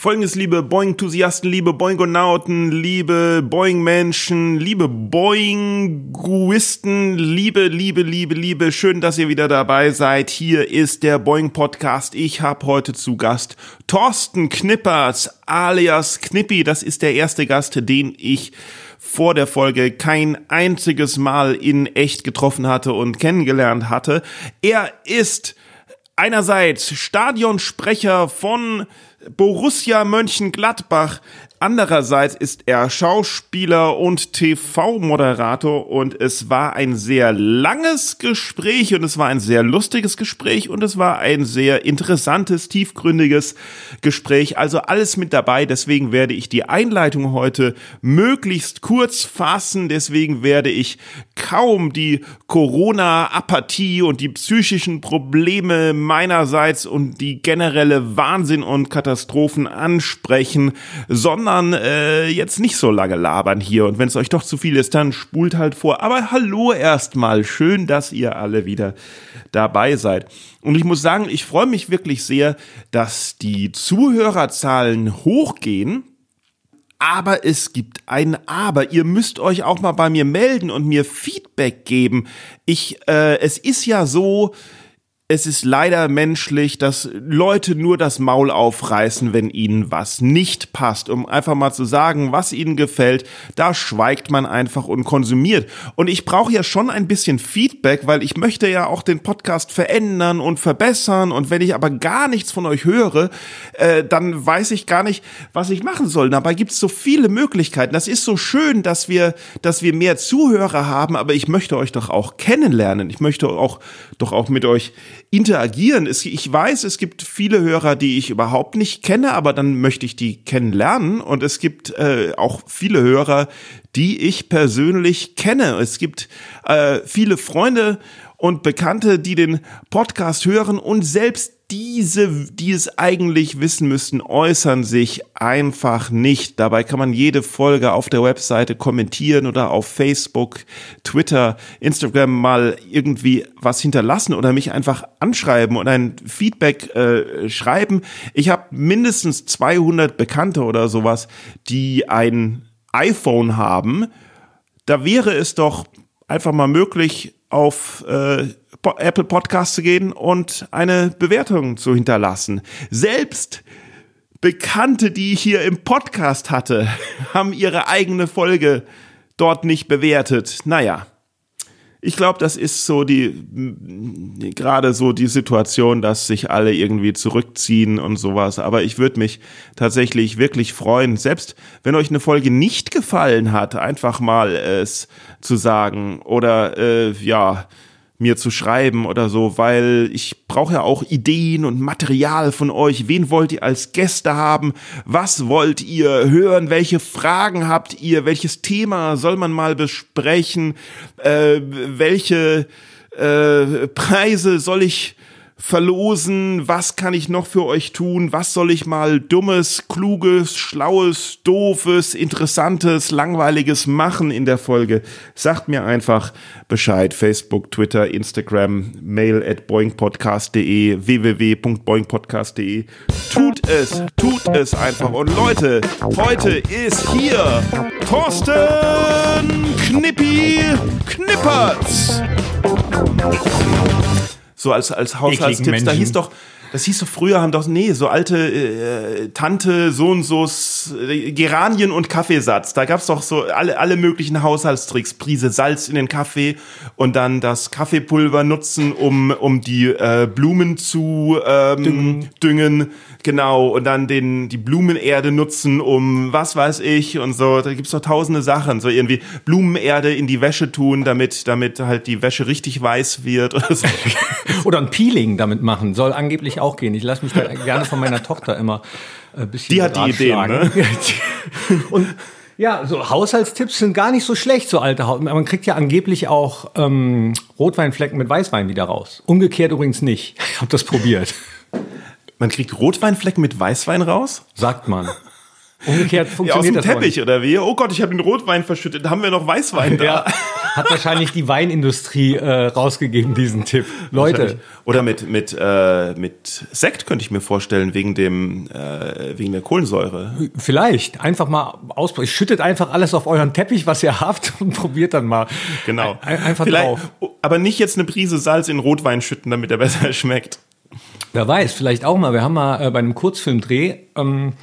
Folgendes, liebe Boeing-Enthusiasten, liebe Boingonauten, liebe Boeing-Menschen, liebe Boinguisten, liebe, liebe, liebe, liebe, schön, dass ihr wieder dabei seid. Hier ist der Boing-Podcast. Ich habe heute zu Gast Thorsten Knippers alias Knippi. Das ist der erste Gast, den ich vor der Folge kein einziges Mal in echt getroffen hatte und kennengelernt hatte. Er ist einerseits Stadionsprecher von Borussia Mönchengladbach. Andererseits ist er Schauspieler und TV-Moderator und es war ein sehr langes Gespräch und es war ein sehr lustiges Gespräch und es war ein sehr interessantes, tiefgründiges Gespräch. Also alles mit dabei. Deswegen werde ich die Einleitung heute möglichst kurz fassen. Deswegen werde ich kaum die Corona-Apathie und die psychischen Probleme meinerseits und die generelle Wahnsinn und Katastrophen ansprechen, sondern sondern äh, jetzt nicht so lange labern hier. Und wenn es euch doch zu viel ist, dann spult halt vor. Aber hallo erstmal. Schön, dass ihr alle wieder dabei seid. Und ich muss sagen, ich freue mich wirklich sehr, dass die Zuhörerzahlen hochgehen. Aber es gibt ein Aber. Ihr müsst euch auch mal bei mir melden und mir Feedback geben. Ich, äh, es ist ja so, es ist leider menschlich, dass Leute nur das Maul aufreißen, wenn ihnen was nicht passt. Um einfach mal zu sagen, was ihnen gefällt, da schweigt man einfach und konsumiert. Und ich brauche ja schon ein bisschen Feedback, weil ich möchte ja auch den Podcast verändern und verbessern. Und wenn ich aber gar nichts von euch höre, äh, dann weiß ich gar nicht, was ich machen soll. Dabei gibt es so viele Möglichkeiten. Das ist so schön, dass wir, dass wir mehr Zuhörer haben, aber ich möchte euch doch auch kennenlernen. Ich möchte auch doch auch mit euch interagieren. ich weiß, es gibt viele Hörer, die ich überhaupt nicht kenne, aber dann möchte ich die kennenlernen. Und es gibt äh, auch viele Hörer, die ich persönlich kenne. Es gibt äh, viele Freunde und Bekannte, die den Podcast hören und selbst diese, die es eigentlich wissen müssten, äußern sich einfach nicht. Dabei kann man jede Folge auf der Webseite kommentieren oder auf Facebook, Twitter, Instagram mal irgendwie was hinterlassen oder mich einfach anschreiben und ein Feedback äh, schreiben. Ich habe mindestens 200 Bekannte oder sowas, die ein iPhone haben. Da wäre es doch einfach mal möglich, auf äh, Apple Podcast zu gehen und eine Bewertung zu hinterlassen. Selbst Bekannte, die ich hier im Podcast hatte, haben ihre eigene Folge dort nicht bewertet. Naja, ich glaube, das ist so die, gerade so die Situation, dass sich alle irgendwie zurückziehen und sowas. Aber ich würde mich tatsächlich wirklich freuen, selbst wenn euch eine Folge nicht gefallen hat, einfach mal es zu sagen oder, äh, ja, mir zu schreiben oder so, weil ich brauche ja auch Ideen und Material von euch. Wen wollt ihr als Gäste haben? Was wollt ihr hören? Welche Fragen habt ihr? Welches Thema soll man mal besprechen? Äh, welche äh, Preise soll ich verlosen, was kann ich noch für euch tun, was soll ich mal dummes, kluges, schlaues, doofes, interessantes, langweiliges machen in der Folge. Sagt mir einfach Bescheid. Facebook, Twitter, Instagram, mail at boingpodcast.de, www.boingpodcast.de. Tut es, tut es einfach. Und Leute, heute ist hier Thorsten Knippi Knippertz so als, als Haushaltstipps. Da hieß doch, das hieß doch früher, haben doch, nee, so alte äh, Tante, so und so, äh, Geranien und Kaffeesatz. Da gab's doch so alle, alle möglichen Haushaltstricks. Prise Salz in den Kaffee und dann das Kaffeepulver nutzen, um, um die äh, Blumen zu ähm, düngen. düngen. Genau. Und dann den, die Blumenerde nutzen, um was weiß ich und so. Da gibt's doch tausende Sachen. So irgendwie Blumenerde in die Wäsche tun, damit, damit halt die Wäsche richtig weiß wird oder so. oder ein Peeling damit machen. Soll angeblich auch gehen. Ich lasse mich da gerne von meiner Tochter immer ein äh, bisschen Die hat die Ideen, ne? Und Ja, so Haushaltstipps sind gar nicht so schlecht, so alte Haus. Man kriegt ja angeblich auch ähm, Rotweinflecken mit Weißwein wieder raus. Umgekehrt übrigens nicht. Ich habe das probiert. Man kriegt Rotweinflecken mit Weißwein raus? Sagt man. Umgekehrt Ja, aus funktioniert dem das Teppich oder wie? Oh Gott, ich habe den Rotwein verschüttet. Da haben wir noch Weißwein da. Ja, hat wahrscheinlich die Weinindustrie äh, rausgegeben, diesen Tipp. Leute, Oder mit, mit, äh, mit Sekt könnte ich mir vorstellen, wegen, dem, äh, wegen der Kohlensäure. vielleicht einfach mal ausprobieren. Schüttet einfach alles auf euren Teppich, was ihr habt und probiert dann mal. Genau. Ein, einfach Vielleicht, drauf. Aber nicht jetzt eine Prise Salz in Rotwein schütten, damit er besser schmeckt. Wer weiß, vielleicht auch mal. Wir haben mal äh, bei einem Kurzfilmdreh ähm,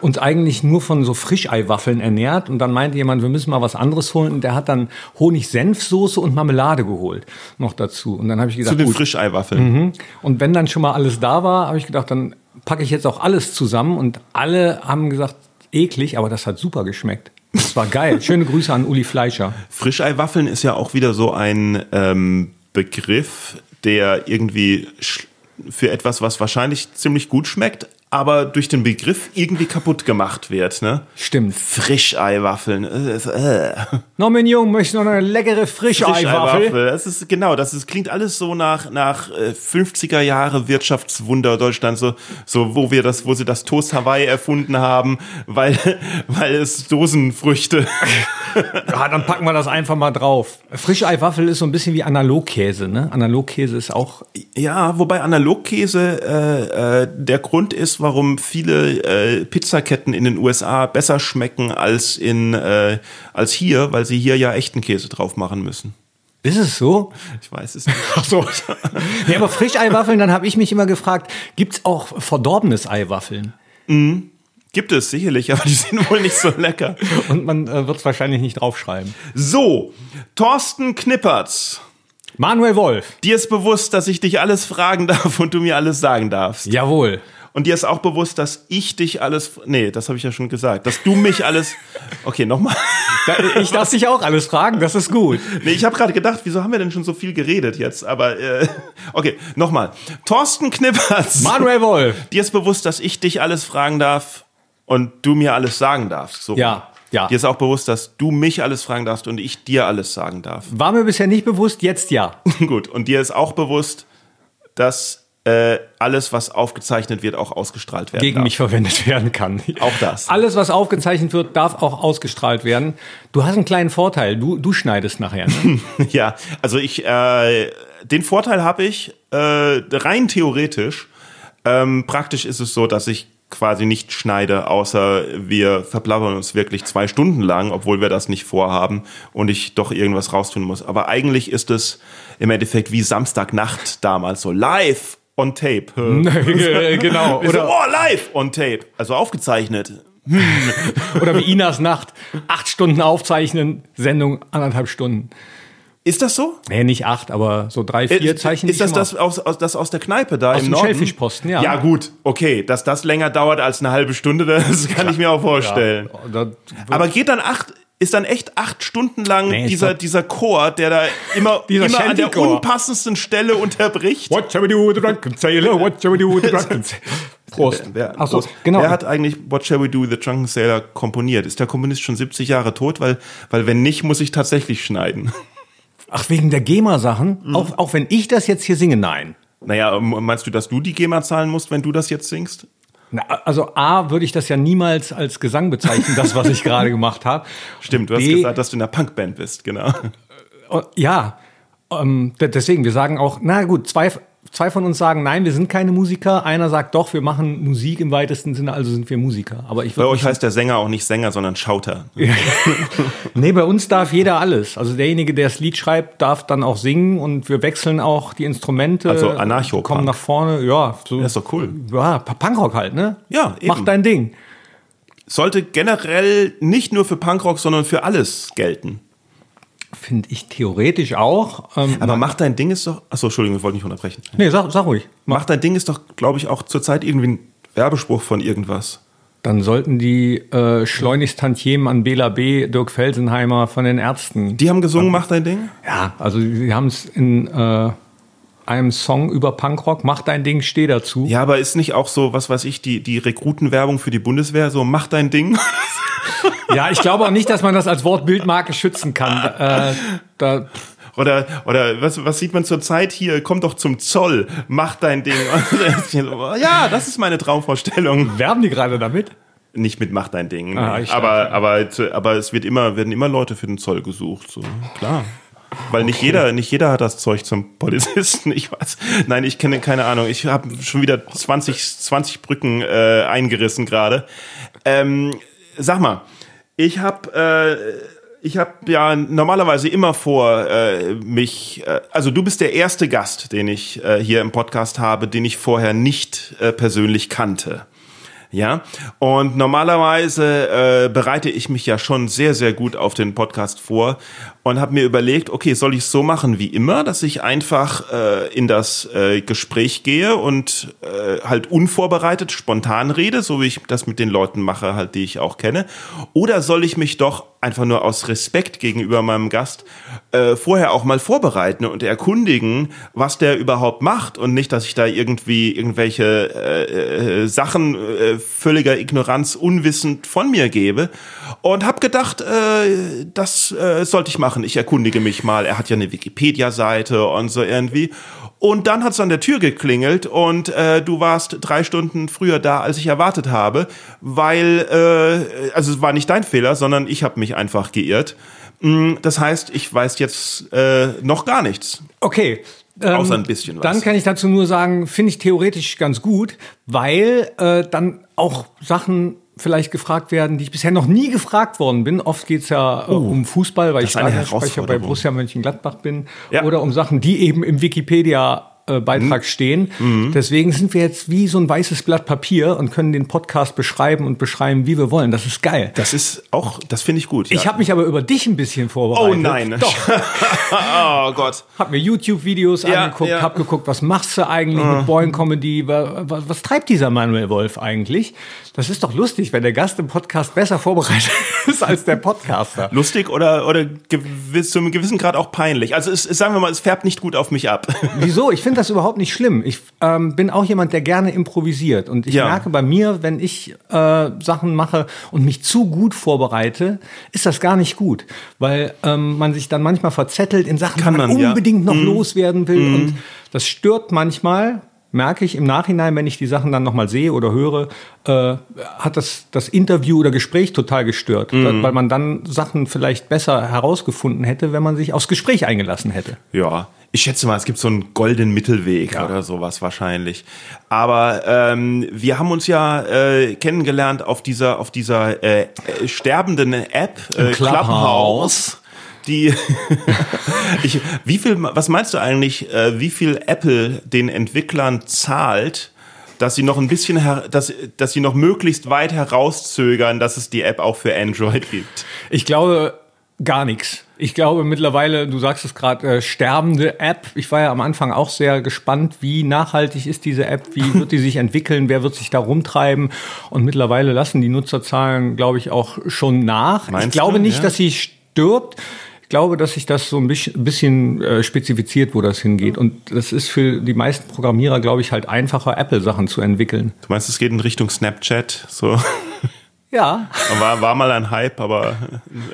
uns eigentlich nur von so Frischeiwaffeln ernährt und dann meinte jemand, wir müssen mal was anderes holen und der hat dann Honig-Senfsoße und Marmelade geholt noch dazu. Und dann habe ich Zu gesagt, den gut. Frischeiwaffeln. Mhm. Und wenn dann schon mal alles da war, habe ich gedacht, dann packe ich jetzt auch alles zusammen und alle haben gesagt, eklig, aber das hat super geschmeckt. Das war geil. Schöne Grüße an Uli Fleischer. Frischeiwaffeln ist ja auch wieder so ein ähm, Begriff, der irgendwie für etwas, was wahrscheinlich ziemlich gut schmeckt, aber durch den Begriff irgendwie kaputt gemacht wird. Ne? Stimmt. Frischeiwaffeln. Äh, äh. No, mein Junge, möchtest du noch eine leckere Frischeiwaffel? Frischeiwaffel. Das ist genau, das ist, klingt alles so nach nach äh, 50er Jahre Wirtschaftswunder Deutschland, so so wo wir das, wo sie das Toast Hawaii erfunden haben, weil weil es Dosenfrüchte. Ja, dann packen wir das einfach mal drauf. Frischeiwaffel ist so ein bisschen wie Analogkäse, ne? Analogkäse ist auch Ja, wobei Analogkäse äh, äh, der Grund ist, warum viele äh, Pizzaketten in den USA besser schmecken als in äh, als hier, weil sie hier ja echten Käse drauf machen müssen. Ist es so? Ich weiß es nicht. Ach so. nee, aber Frischeiwaffeln, dann habe ich mich immer gefragt, gibt's auch verdorbenes Eiwaffeln? Gibt es sicherlich, aber die sind wohl nicht so lecker. Und man äh, wird es wahrscheinlich nicht draufschreiben. So, Thorsten Knippertz. Manuel Wolf. Dir ist bewusst, dass ich dich alles fragen darf und du mir alles sagen darfst. Jawohl. Und dir ist auch bewusst, dass ich dich alles. Nee, das habe ich ja schon gesagt. Dass du mich alles. Okay, nochmal. Ich darf dich auch alles fragen, das ist gut. Nee, ich habe gerade gedacht, wieso haben wir denn schon so viel geredet jetzt? Aber äh, okay, nochmal. Thorsten Knippertz. Manuel Wolf. Dir ist bewusst, dass ich dich alles fragen darf und du mir alles sagen darfst. So. Ja, ja. Dir ist auch bewusst, dass du mich alles fragen darfst und ich dir alles sagen darf. War mir bisher nicht bewusst, jetzt ja. Gut. Und dir ist auch bewusst, dass äh, alles, was aufgezeichnet wird, auch ausgestrahlt werden Gegen darf. mich verwendet werden kann. Auch das. Alles, was aufgezeichnet wird, darf auch ausgestrahlt werden. Du hast einen kleinen Vorteil. Du, du schneidest nachher. Ne? Ja, also ich, äh, den Vorteil habe ich äh, rein theoretisch. Ähm, praktisch ist es so, dass ich quasi nicht schneide, außer wir verplappern uns wirklich zwei Stunden lang, obwohl wir das nicht vorhaben und ich doch irgendwas raustun muss. Aber eigentlich ist es im Endeffekt wie Samstagnacht damals so live on tape. genau. Wir so, Oder, oh, live on tape. Also aufgezeichnet. oder wie Inas Nacht. Acht Stunden aufzeichnen, Sendung anderthalb Stunden. Ist das so? Nee, nicht acht, aber so drei, vier Zeichen. Ist das das aus, aus, das aus der Kneipe da Aus im dem Norden? Schellfischposten, ja. Ja gut, okay, dass das länger dauert als eine halbe Stunde, das kann ich mir auch vorstellen. Da, Aber geht dann acht, ist dann echt acht Stunden lang Nee, dieser, stopp. dieser Chor, der da immer, immer an der unpassendsten Stelle unterbricht? What shall we do with the drunken sailor? What shall we do with the drunken sailor? Prost. Wer, Ach so, genau. Wer hat eigentlich What Shall We Do with the Drunken Sailor komponiert? Ist der Komponist schon 70 Jahre tot? Weil, weil wenn nicht, muss ich tatsächlich schneiden. Ach, wegen der GEMA-Sachen? Mhm. Auch, auch wenn ich das jetzt hier singe, nein. Naja, meinst du, dass du die GEMA zahlen musst, wenn du das jetzt singst? Na, also A, würde ich das ja niemals als Gesang bezeichnen, das, was ich gerade gemacht habe. Stimmt, du hast B, gesagt, dass du in der Punkband bist, genau. Oh, Ja, ähm, de- deswegen, wir sagen auch, na gut, zwei, zwei von uns sagen, nein, wir sind keine Musiker. Einer sagt doch, wir machen Musik im weitesten Sinne, also sind wir Musiker. Aber ich Bei euch heißt der Sänger auch nicht Sänger, sondern Schauter. Nee, bei uns darf jeder alles. Also derjenige, der das Lied schreibt, darf dann auch singen und wir wechseln auch die Instrumente. Also Anarcho-Punk. Kommen nach vorne, ja. So, Ja, ist doch cool. Ja, Punkrock halt, ne? Ja, eben. Mach dein Ding. Sollte generell nicht nur für Punkrock, sondern für alles gelten. Finde ich theoretisch auch. Ähm, Aber mach dein Ding ist doch. Achso, Entschuldigung, ich wollte nicht unterbrechen. nee, sag, sag ruhig. Mach dein Ding ist doch, glaube ich, auch zurzeit irgendwie ein Werbespruch von irgendwas. Dann sollten die äh, schleunigst Tantiemen an Bela B., Dirk Felsenheimer von den Ärzten. Die haben gesungen, mach dein Ding? ja, also sie haben es in äh, einem Song über Punkrock, mach dein Ding, steh dazu. Ja, aber ist nicht auch so, was weiß ich, die, die Rekrutenwerbung für die Bundeswehr, so mach dein Ding? Ja, ich glaube auch nicht, dass man das als Wortbildmarke schützen kann. Äh, da, Oder, oder was, was sieht man zur Zeit hier? Komm doch zum Zoll, mach dein Ding. ja, das ist meine Traumvorstellung. werben die gerade damit? Nicht mit mach dein Ding. Ah, aber, aber, aber es wird immer, werden immer Leute für den Zoll gesucht. So, klar. Weil nicht jeder, nicht jeder hat das Zeug zum Polizisten. Ich weiß. Nein, ich kenne keine Ahnung. Ich habe schon wieder 20, 20 Brücken äh, eingerissen gerade. Ähm, sag mal, ich habe äh, ich habe ja normalerweise immer vor, äh, mich, äh, also du bist der erste Gast, den ich äh, hier im Podcast habe, den ich vorher nicht äh, persönlich kannte. Ja, und normalerweise äh, bereite ich mich ja schon sehr, sehr gut auf den Podcast vor und habe mir überlegt, okay, soll ich es so machen wie immer, dass ich einfach äh, in das äh, Gespräch gehe und äh, halt unvorbereitet spontan rede, so wie ich das mit den Leuten mache, halt die ich auch kenne, oder soll ich mich doch einfach nur aus Respekt gegenüber meinem Gast äh, vorher auch mal vorbereiten und erkundigen, was der überhaupt macht und nicht, dass ich da irgendwie irgendwelche äh, äh, Sachen äh, völliger Ignoranz unwissend von mir gebe und habe gedacht, äh, das äh, sollte ich machen. Ich erkundige mich mal. Er hat ja eine Wikipedia-Seite und so irgendwie. Und dann hat es an der Tür geklingelt und äh, du warst drei Stunden früher da, als ich erwartet habe, weil, äh, also es war nicht dein Fehler, sondern ich habe mich einfach geirrt. Mm, Das heißt, ich weiß jetzt äh, noch gar nichts. Okay. Ähm, Außer ein bisschen was. Dann kann ich dazu nur sagen, finde ich theoretisch ganz gut, weil äh, dann auch Sachen vielleicht gefragt werden, die ich bisher noch nie gefragt worden bin. Oft geht's ja äh, um Fußball, weil ich Stadionsprecher bei. Borussia Mönchengladbach bin. Ja. Oder um Sachen, die eben im Wikipedia Beitrag stehen. Deswegen sind wir jetzt wie so ein weißes Blatt Papier und können den Podcast beschreiben und beschreiben, wie wir wollen. Das ist geil. Das ist auch, das finde ich gut. Ich ja. habe mich aber über dich ein bisschen vorbereitet. Oh nein. Doch. oh Gott. Hab mir YouTube-Videos Ja, angeguckt, ja. hab geguckt, was machst du eigentlich mit Boing Comedy? Wa- wa- Was, treibt dieser Manuel Wolf eigentlich? Das ist doch lustig, wenn der Gast im Podcast besser vorbereitet ist als der Podcaster. Lustig oder, oder gewiss, zu einem gewissen Grad auch peinlich. Also es, sagen wir mal, es färbt nicht gut auf mich ab. Wieso? Ich finde das überhaupt nicht schlimm. Ich ähm, bin auch jemand, der gerne improvisiert. Und ich Ja. merke bei mir, wenn ich äh, Sachen mache und mich zu gut vorbereite, ist das gar nicht gut. Weil ähm, man sich dann manchmal verzettelt in Sachen, Kann die man man, ja. Mhm. unbedingt noch loswerden will. Und das stört manchmal. Merke ich im Nachhinein, wenn ich die Sachen dann nochmal sehe oder höre, äh, hat das das Interview oder Gespräch total gestört, Mhm. weil man dann Sachen vielleicht besser herausgefunden hätte, wenn man sich aufs Gespräch eingelassen hätte. Ja, ich schätze mal, es gibt so einen goldenen Mittelweg Ja. oder sowas wahrscheinlich. Aber ähm, wir haben uns ja äh, kennengelernt auf dieser auf dieser äh, äh, sterbenden App äh, Clubhouse. Die, ich, wie viel, was meinst du eigentlich, äh, wie viel Apple den Entwicklern zahlt, dass sie noch ein bisschen, her, dass, dass sie noch möglichst weit herauszögern, dass es die App auch für Android gibt? Ich glaube gar nichts. Ich glaube mittlerweile, du sagst es gerade, äh, sterbende App. Ich war ja am Anfang auch sehr gespannt, wie nachhaltig ist diese App, wie wird die sich entwickeln, wer wird sich da rumtreiben. Und mittlerweile lassen die Nutzerzahlen, glaube ich, auch schon nach. Meinst ich glaube du? nicht, Ja. dass sie stirbt. Ich glaube, dass sich das so ein bisschen, bisschen äh, spezifiziert, wo das hingeht. Und das ist für die meisten Programmierer, glaube ich, halt einfacher, Apple-Sachen zu entwickeln. Du meinst, es geht in Richtung Snapchat, so? Ja, War, war mal ein Hype, aber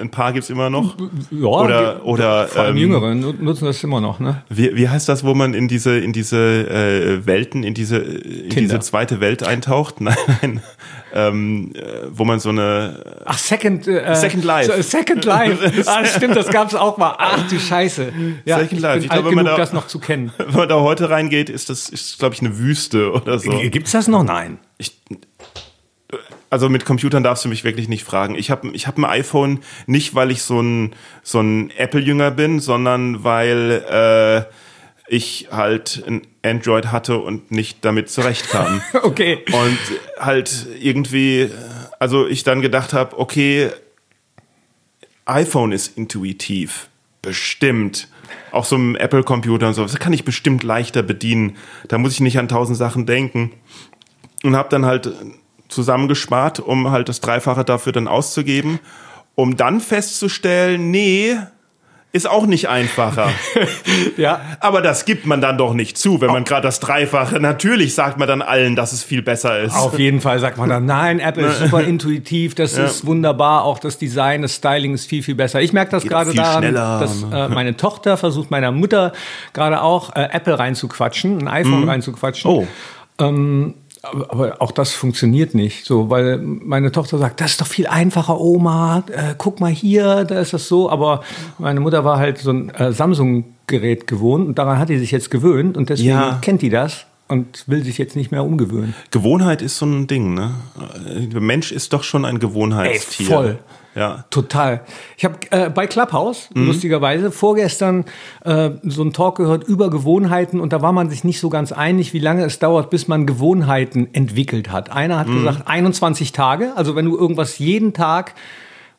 ein paar gibt's immer noch. ja Oder, die- oder vor allem ähm, Jüngere nu- nutzen das immer noch, ne? wie, wie heißt das, wo man in diese, in diese äh, Welten, in diese, in Tinder. diese zweite Welt eintaucht? Nein, nein. Ähm, äh, wo man so eine Ach, Second, äh, Second Life. Second Life. ah, stimmt, das gab's auch mal. Ach du Scheiße. Ja, Second ich Life. bin Ich alt glaube, wenn man genug, da- das noch zu kennen. wenn man da heute reingeht, ist das, ist, glaube ich, eine Wüste oder so. Gibt's das noch? Nein. Ich, also mit Computern darfst du mich wirklich nicht fragen. Ich habe ich hab ein iPhone nicht, weil ich so ein, so ein Apple-Jünger bin, sondern weil äh, ich halt ein Android hatte und nicht damit zurechtkam. Okay. und halt irgendwie, also ich dann gedacht habe, okay, iPhone ist intuitiv. Bestimmt. Auch so ein Apple-Computer und so. Das kann ich bestimmt leichter bedienen. Da muss ich nicht an tausend Sachen denken. Und habe dann halt zusammengespart, um halt das Dreifache dafür dann auszugeben, um dann festzustellen, nee, ist auch nicht einfacher. Ja. Aber das gibt man dann doch nicht zu, wenn man gerade das Dreifache. Natürlich sagt man dann allen, dass es viel besser ist. Auf jeden Fall sagt man dann, nein, Apple ist super intuitiv, das ist wunderbar, auch das Design, das Styling ist viel, viel besser. Ich merke das gerade daran, schneller, dass äh, meine Tochter versucht meiner Mutter gerade auch äh, Apple reinzuquatschen, ein iPhone reinzuquatschen. Oh. Ähm, aber, auch das funktioniert nicht, so, weil meine Tochter sagt, das ist doch viel einfacher, Oma. Äh, guck mal hier, da ist das so. Aber meine Mutter war halt so ein äh, Samsung-Gerät gewohnt und daran hat die sich jetzt gewöhnt und deswegen Ja. kennt die das und will sich jetzt nicht mehr umgewöhnen. Gewohnheit ist so ein Ding, ne? Der Mensch ist doch schon ein Gewohnheitstier. Ey, voll. Ja. Total. Ich habe äh, bei Clubhouse, Mhm. lustigerweise, vorgestern äh, so einen Talk gehört über Gewohnheiten und da war man sich nicht so ganz einig, wie lange es dauert, bis man Gewohnheiten entwickelt hat. Einer Mhm. hat gesagt 21 Tage, also wenn du irgendwas jeden Tag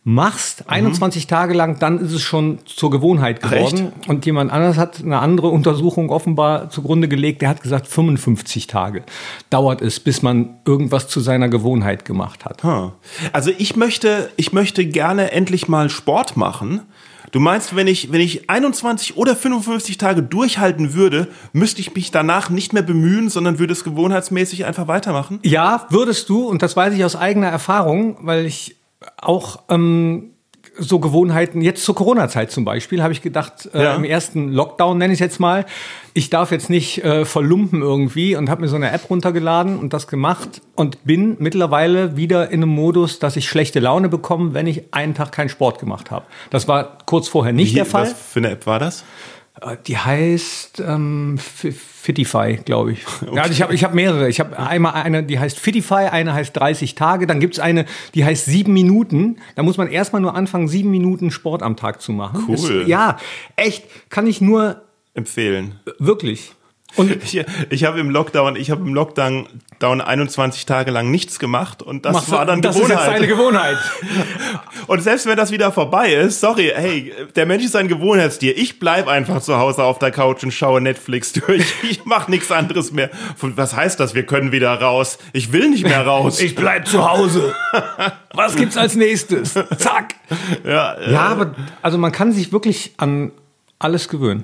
machst, 21 Tage lang, dann ist es schon zur Gewohnheit geworden. Und jemand anders hat eine andere Untersuchung offenbar zugrunde gelegt, der hat gesagt, 55 Tage dauert es, bis man irgendwas zu seiner Gewohnheit gemacht hat. Ah. Also ich möchte, ich möchte gerne endlich mal Sport machen. Du meinst, wenn ich, wenn ich 21 oder 55 Tage durchhalten würde, müsste ich mich danach nicht mehr bemühen, sondern würde es gewohnheitsmäßig einfach weitermachen? Ja, würdest du, und das weiß ich aus eigener Erfahrung, weil ich auch ähm, so Gewohnheiten, jetzt zur Corona-Zeit zum Beispiel, habe ich gedacht, äh, Ja. im ersten Lockdown nenne ich es jetzt mal, ich darf jetzt nicht äh, verlumpen irgendwie und habe mir so eine App runtergeladen und das gemacht und bin mittlerweile wieder in einem Modus, dass ich schlechte Laune bekomme, wenn ich einen Tag keinen Sport gemacht habe. Das war kurz vorher nicht der Fall. Was für eine App war das? Äh, Die heißt ähm, Fi- Fitify, glaube ich. Ja, also ich habe ich hab mehrere. Ich habe einmal eine, die heißt Fitify, eine heißt 30 Tage, dann gibt's eine, die heißt sieben Minuten. Da muss man erstmal nur anfangen, sieben Minuten Sport am Tag zu machen. Cool. Das, ja, echt, kann ich nur Empfehlen. wirklich. Und Ich, ich habe im Lockdown, ich habe im Lockdown down 21 Tage lang nichts gemacht und das machst war dann das ist jetzt deine Gewohnheit. Gewohnheit. Und selbst wenn das wieder vorbei ist, sorry, hey, der Mensch ist ein Gewohnheitstier. Ich bleib einfach zu Hause auf der Couch und schaue Netflix durch. Ich mache nichts anderes mehr. Was heißt das? Wir können wieder raus. Ich will nicht mehr raus. Ich bleib zu Hause. Was gibt's als nächstes? Zack. ja, äh, Ja, aber also man kann sich wirklich an alles gewöhnen.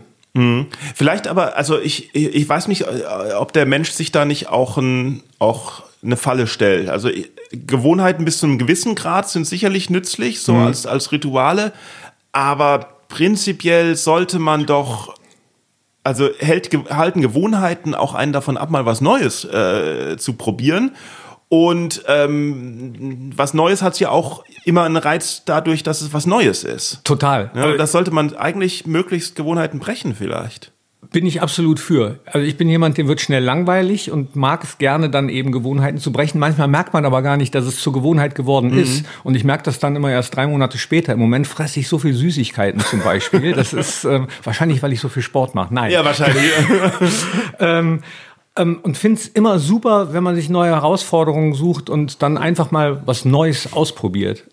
Vielleicht aber, also ich, ich weiß nicht, äh, ob der Mensch sich da nicht auch, ein, auch eine Falle stellt. Also äh, Gewohnheiten bis zu einem gewissen Grad sind sicherlich nützlich, so als, als Rituale. Aber prinzipiell sollte man doch, also hält, halten Gewohnheiten auch einen davon ab, mal was Neues äh, zu probieren. Und ähm, was Neues hat ja auch immer einen Reiz dadurch, dass es was Neues ist. Total. Ja, das sollte man eigentlich möglichst Gewohnheiten brechen vielleicht. Bin ich absolut für. Also ich bin jemand, dem wird schnell langweilig und mag es gerne dann eben Gewohnheiten zu brechen. Manchmal merkt man aber gar nicht, dass es zur Gewohnheit geworden ist. Und ich merke das dann immer erst drei Monate später. Im Moment fresse ich so viel Süßigkeiten zum Beispiel. Das ist ähm, wahrscheinlich, weil ich so viel Sport mache. Nein. Ja, wahrscheinlich. Ähm, und finde es immer super, wenn man sich neue Herausforderungen sucht und dann einfach mal was Neues ausprobiert.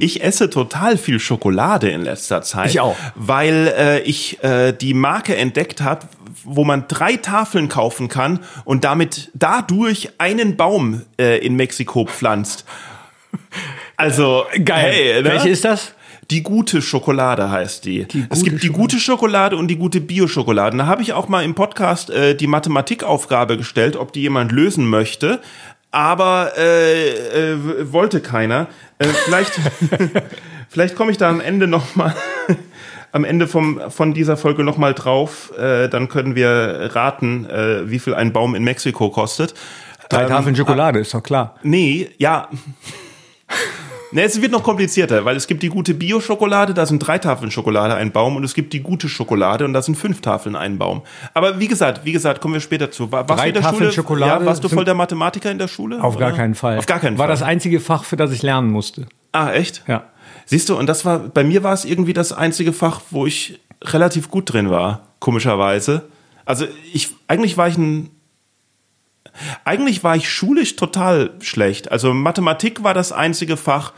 ich esse total viel Schokolade in letzter Zeit. Ich auch. Weil äh, ich äh, die Marke entdeckt habe, wo man drei Tafeln kaufen kann und damit dadurch einen Baum äh, in Mexiko pflanzt. Also Geil. Hey, ne? Welche ist das? Die gute Schokolade heißt die. es gute gibt die gute Schokolade und die gute Bio-Schokolade. Da habe ich auch mal im Podcast äh, die Mathematikaufgabe gestellt, ob die jemand lösen möchte. Aber äh, äh, wollte keiner. Äh, vielleicht vielleicht komme ich da am Ende noch mal am Ende vom, von dieser Folge noch mal drauf. Äh, dann können wir raten, äh, wie viel ein Baum in Mexiko kostet. Drei Ähm, Tafeln Schokolade, ist doch klar. Nee, ja. Ne, es wird noch komplizierter, weil es gibt die gute Bio-Schokolade, da sind drei Tafeln Schokolade ein Baum und es gibt die gute Schokolade und da sind fünf Tafeln ein Baum. Aber wie gesagt, wie gesagt, kommen wir später zu. War, warst Drei du in der Tafeln Schule? Schokolade Ja, warst du voll der Mathematiker in der Schule? Auf gar oder? keinen Fall. Auf gar keinen War Fall. das einzige Fach, für das ich lernen musste. ah, echt? Ja. Siehst du, und das war, bei mir war es irgendwie das einzige Fach, wo ich relativ gut drin war, komischerweise. Also ich, eigentlich war ich ein, eigentlich war ich schulisch total schlecht. Also Mathematik war das einzige Fach,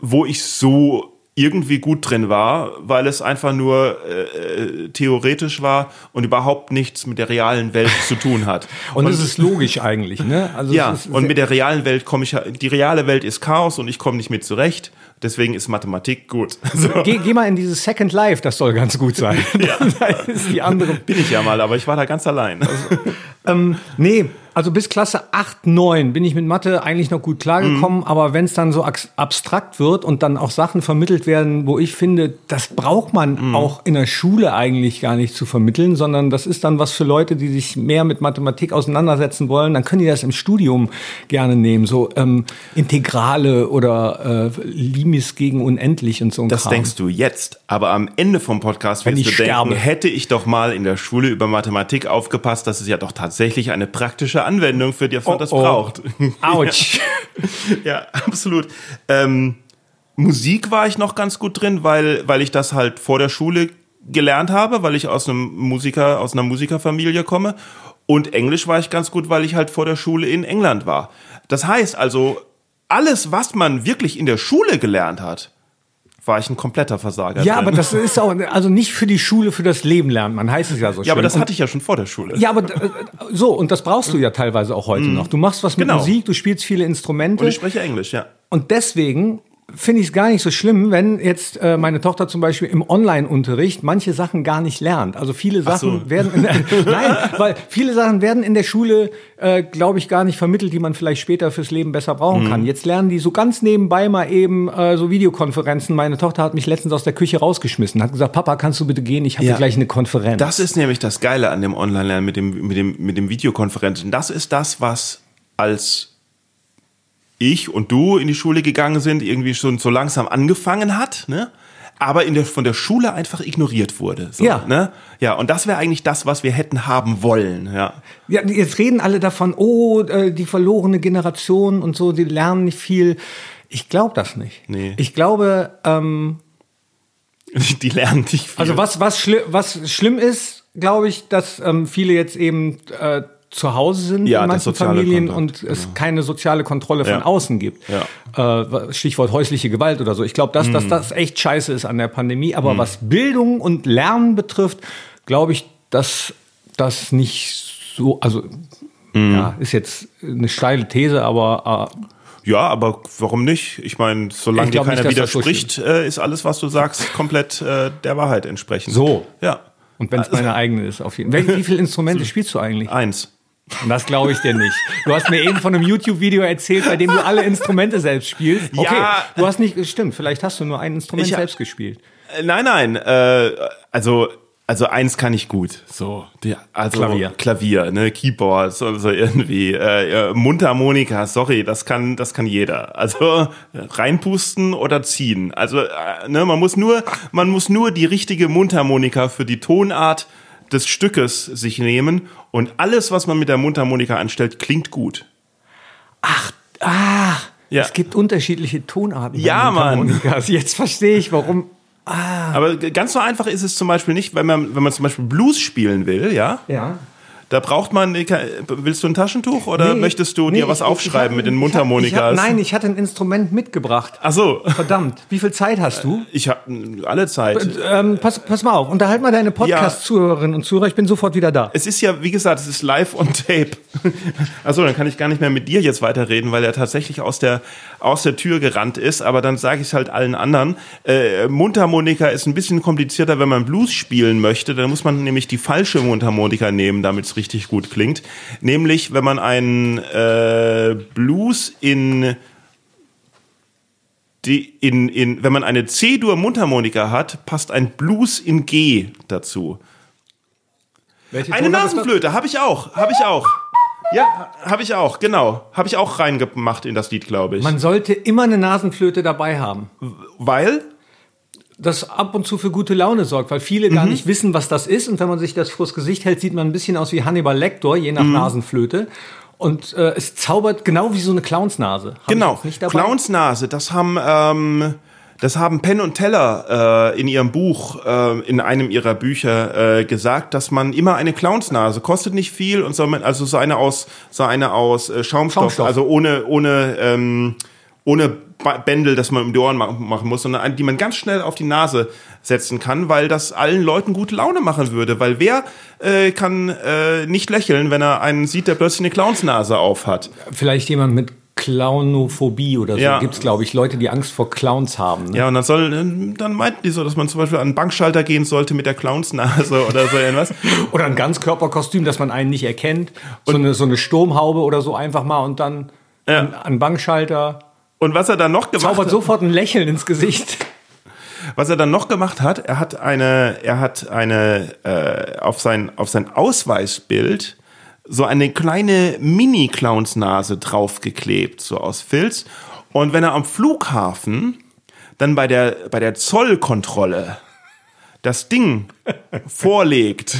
wo ich so irgendwie gut drin war, weil es einfach nur äh, äh, theoretisch war und überhaupt nichts mit der realen Welt zu tun hat. Und, das ist logisch eigentlich, ne? Also Ja, es und mit der realen Welt komme ich, die reale Welt ist Chaos und ich komme nicht mit zurecht. Deswegen ist Mathematik gut. So. Geh, geh mal in dieses Second Life, das soll ganz gut sein. Ja. da ist die andere. Bin ich ja mal, aber ich war da ganz allein. Ähm, nee, also bis Klasse 8, 9 bin ich mit Mathe eigentlich noch gut klargekommen, aber wenn es dann so abstrakt wird und dann auch Sachen vermittelt werden, wo ich finde, das braucht man auch in der Schule eigentlich gar nicht zu vermitteln, sondern das ist dann was für Leute, die sich mehr mit Mathematik auseinandersetzen wollen, dann können die das im Studium gerne nehmen, so ähm, Integrale oder äh, Limis gegen unendlich und so ein Das Kram. denkst du jetzt, aber am Ende vom Podcast Wenn wirst ich du denken, sterbe. hätte ich doch mal in der Schule über Mathematik aufgepasst, dass es ja doch tatsächlich eine praktische Anwendung für die man das oh. braucht. Autsch. ja, absolut. Ähm, Musik war ich noch ganz gut drin, weil, weil ich das halt vor der Schule gelernt habe, weil ich aus einem Musiker, aus einer Musikerfamilie komme. Und Englisch war ich ganz gut, weil ich halt vor der Schule in England war. Das heißt also, alles, was man wirklich in der Schule gelernt hat, war ich ein kompletter Versager. Ja, drin. aber das ist auch, also nicht für die Schule, für das Leben lernt man, heißt es ja so Ja, aber schön. das hatte ich ja schon vor der Schule. Ja, aber äh, so, und das brauchst du ja teilweise auch heute noch. Du machst was mit Genau. Musik, du spielst viele Instrumente. Und ich spreche Englisch, ja. Und deswegen finde ich es gar nicht so schlimm, wenn jetzt äh, meine Tochter zum Beispiel im Online-Unterricht manche Sachen gar nicht lernt. Also viele Sachen so. werden, in der, nein, weil viele Sachen werden in der Schule, äh, glaube ich, gar nicht vermittelt, die man vielleicht später fürs Leben besser brauchen Mhm. kann. Jetzt lernen die so ganz nebenbei mal eben äh, so Videokonferenzen. Meine Tochter hat mich letztens aus der Küche rausgeschmissen, hat gesagt, Papa, kannst du bitte gehen? Ich habe Ja. gleich eine Konferenz. Das ist nämlich das Geile an dem Online-Lernen mit dem, mit dem, mit dem Videokonferenzen. Das ist das, was als ich und du in die Schule gegangen sind, irgendwie schon so langsam angefangen hat, ne? aber in der, von der Schule einfach ignoriert wurde. So, Ja. Ne? Ja, und das wäre eigentlich das, was wir hätten haben wollen. Ja. Ja, jetzt reden alle davon, oh, äh, die verlorene Generation und so, die lernen nicht viel. Ich glaube das nicht. Nee. Ich glaube, ähm, Die lernen nicht viel. also was, was, schli was schlimm ist, glaube ich, dass ähm, viele jetzt eben äh, zu Hause sind Ja, in manchen Familien Kontakt, und es keine soziale Kontrolle von Ja. außen gibt. Ja. Äh, Stichwort häusliche Gewalt oder so. Ich glaube, dass, Mhm. dass das echt scheiße ist an der Pandemie. Aber was Bildung und Lernen betrifft, glaube ich, dass das nicht so, also Mhm. ja, ist jetzt eine steile These, aber äh, ja, aber warum nicht? Ich meine, solange Ich dir nicht, keiner so widerspricht, äh, ist alles, was du sagst, komplett äh, der Wahrheit entsprechend. So. Ja. und wenn es meine eigene ist, auf jeden Fall. Wie viele Instrumente spielst du eigentlich? Eins. Und das glaube ich dir nicht. Du hast mir eben von einem YouTube-Video erzählt, bei dem du alle Instrumente selbst spielst. Okay, Ja. du hast nicht, stimmt, vielleicht hast du nur ein Instrument hab- selbst gespielt. Äh, Nein, nein. Äh, also, also eins kann ich gut. So, die, also Klavier. Klavier, ne, Keyboard, so, so irgendwie. Äh, Mundharmonika, sorry, das kann, das kann jeder. Also reinpusten oder ziehen. Also, äh, ne, man muss nur, man muss nur die richtige Mundharmonika für die Tonart des Stückes sich nehmen und alles, was man mit der Mundharmonika anstellt, klingt gut. Ah, Ja. es gibt unterschiedliche Tonarten. Ja, Mann. Jetzt verstehe ich, warum. Aber ganz so einfach ist es zum Beispiel nicht, wenn man, wenn man zum Beispiel Blues spielen will, ja, Ja. Da braucht man, willst du ein Taschentuch oder Nee, möchtest du nee, dir was ich- ich aufschreiben hab- mit den ich Mundharmonikas? Ich hab, nein, ich hatte ein Instrument mitgebracht. Ach so, Verdammt, wie viel Zeit hast du? ich habe alle Zeit. Ähm, pass, pass mal auf, unterhalt mal deine Podcast-Zuhörerinnen und Zuhörer. Ich bin sofort wieder da. Es ist ja, wie gesagt, es ist live on tape. Achso, dann kann ich gar nicht mehr mit dir jetzt weiterreden, weil er tatsächlich aus der, aus der Tür gerannt ist. Aber dann sage ich es halt allen anderen. Äh, Mundharmonika ist ein bisschen komplizierter, wenn man Blues spielen möchte. Dann muss man nämlich die falsche Mundharmonika nehmen, damit es richtig gut klingt. Nämlich, wenn man einen äh, Blues in die in, in, wenn man eine C-Dur-Mundharmonika hat, passt ein Blues in G dazu. Welche Eine? Nasenflöte habe ich auch, habe ich auch. Ja, habe ich auch, genau. Habe ich auch reingemacht in das Lied, glaube ich. Man sollte immer eine Nasenflöte dabei haben. Weil? Das ab und zu für gute Laune sorgt, weil viele Mhm. gar nicht wissen, was das ist. Und wenn man sich das vors Gesicht hält, sieht man ein bisschen aus wie Hannibal Lecter, je nach Mhm. Nasenflöte. Und äh, es zaubert genau wie so eine Clownsnase. Hab Genau. Clownsnase, das haben, ähm, das haben Penn und Teller äh, in ihrem Buch, äh, in einem ihrer Bücher äh, gesagt, dass man immer eine Clownsnase kostet nicht viel und soll man also so eine aus so eine aus äh, Schaumstoff, Schaumstoff. also ohne ohne ähm, ohne Bändel, das man um die Ohren ma- machen muss, sondern eine, die man ganz schnell auf die Nase setzen kann, weil das allen Leuten gute Laune machen würde. Weil wer äh, kann äh, nicht lächeln, wenn er einen sieht, der plötzlich eine Clownsnase auf hat? Vielleicht jemand mit Clownophobie oder so Ja. gibt's glaube ich, Leute, die Angst vor Clowns haben. Ne? Ja, und dann soll, dann meinten die so, dass man zum Beispiel an einen Bankschalter gehen sollte mit der Clownsnase oder so irgendwas. Oder ein Ganzkörperkostüm, dass man einen nicht erkennt. So eine, so eine Sturmhaube oder so einfach mal und dann Ja. an, an Bankschalter. Und was er dann noch gemacht Zaubert hat, sofort ein Lächeln ins Gesicht. was er dann noch gemacht hat, er hat eine, er hat eine äh, auf sein auf sein Ausweisbild so eine kleine Mini-Clownsnase draufgeklebt, so aus Filz. Und wenn er am Flughafen dann bei der bei der Zollkontrolle das Ding vorlegt,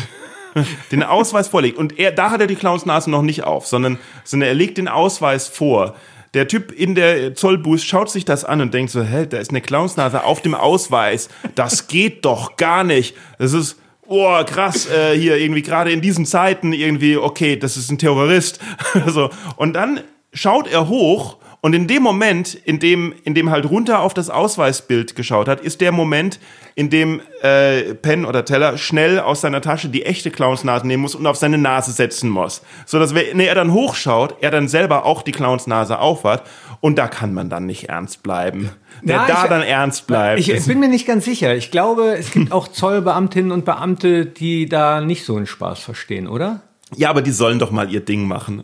den Ausweis vorlegt und er da hat er die Clownsnase noch nicht auf, sondern, sondern er legt den Ausweis vor. Der Typ in der Zollbooth schaut sich das an und denkt so, hä, da ist eine Clownsnase auf dem Ausweis. Das geht doch gar nicht. Das ist, oh, krass, äh, hier irgendwie gerade in diesen Zeiten irgendwie, okay, das ist ein Terrorist. so. Und dann schaut er hoch und in dem Moment, in dem, in dem halt runter auf das Ausweisbild geschaut hat, ist der Moment, in dem äh, Penn oder Teller schnell aus seiner Tasche die echte Clownsnase nehmen muss und auf seine Nase setzen muss. So dass wenn er dann hochschaut, er dann selber auch die Clownsnase aufhat und da kann man dann nicht ernst bleiben. Wer Ja, da ich- dann ernst bleibt. Ich ist- bin mir nicht ganz sicher. Ich glaube, es gibt auch Zollbeamtinnen und Beamte, die da nicht so einen Spaß verstehen, oder? Ja, aber die sollen doch mal ihr Ding machen.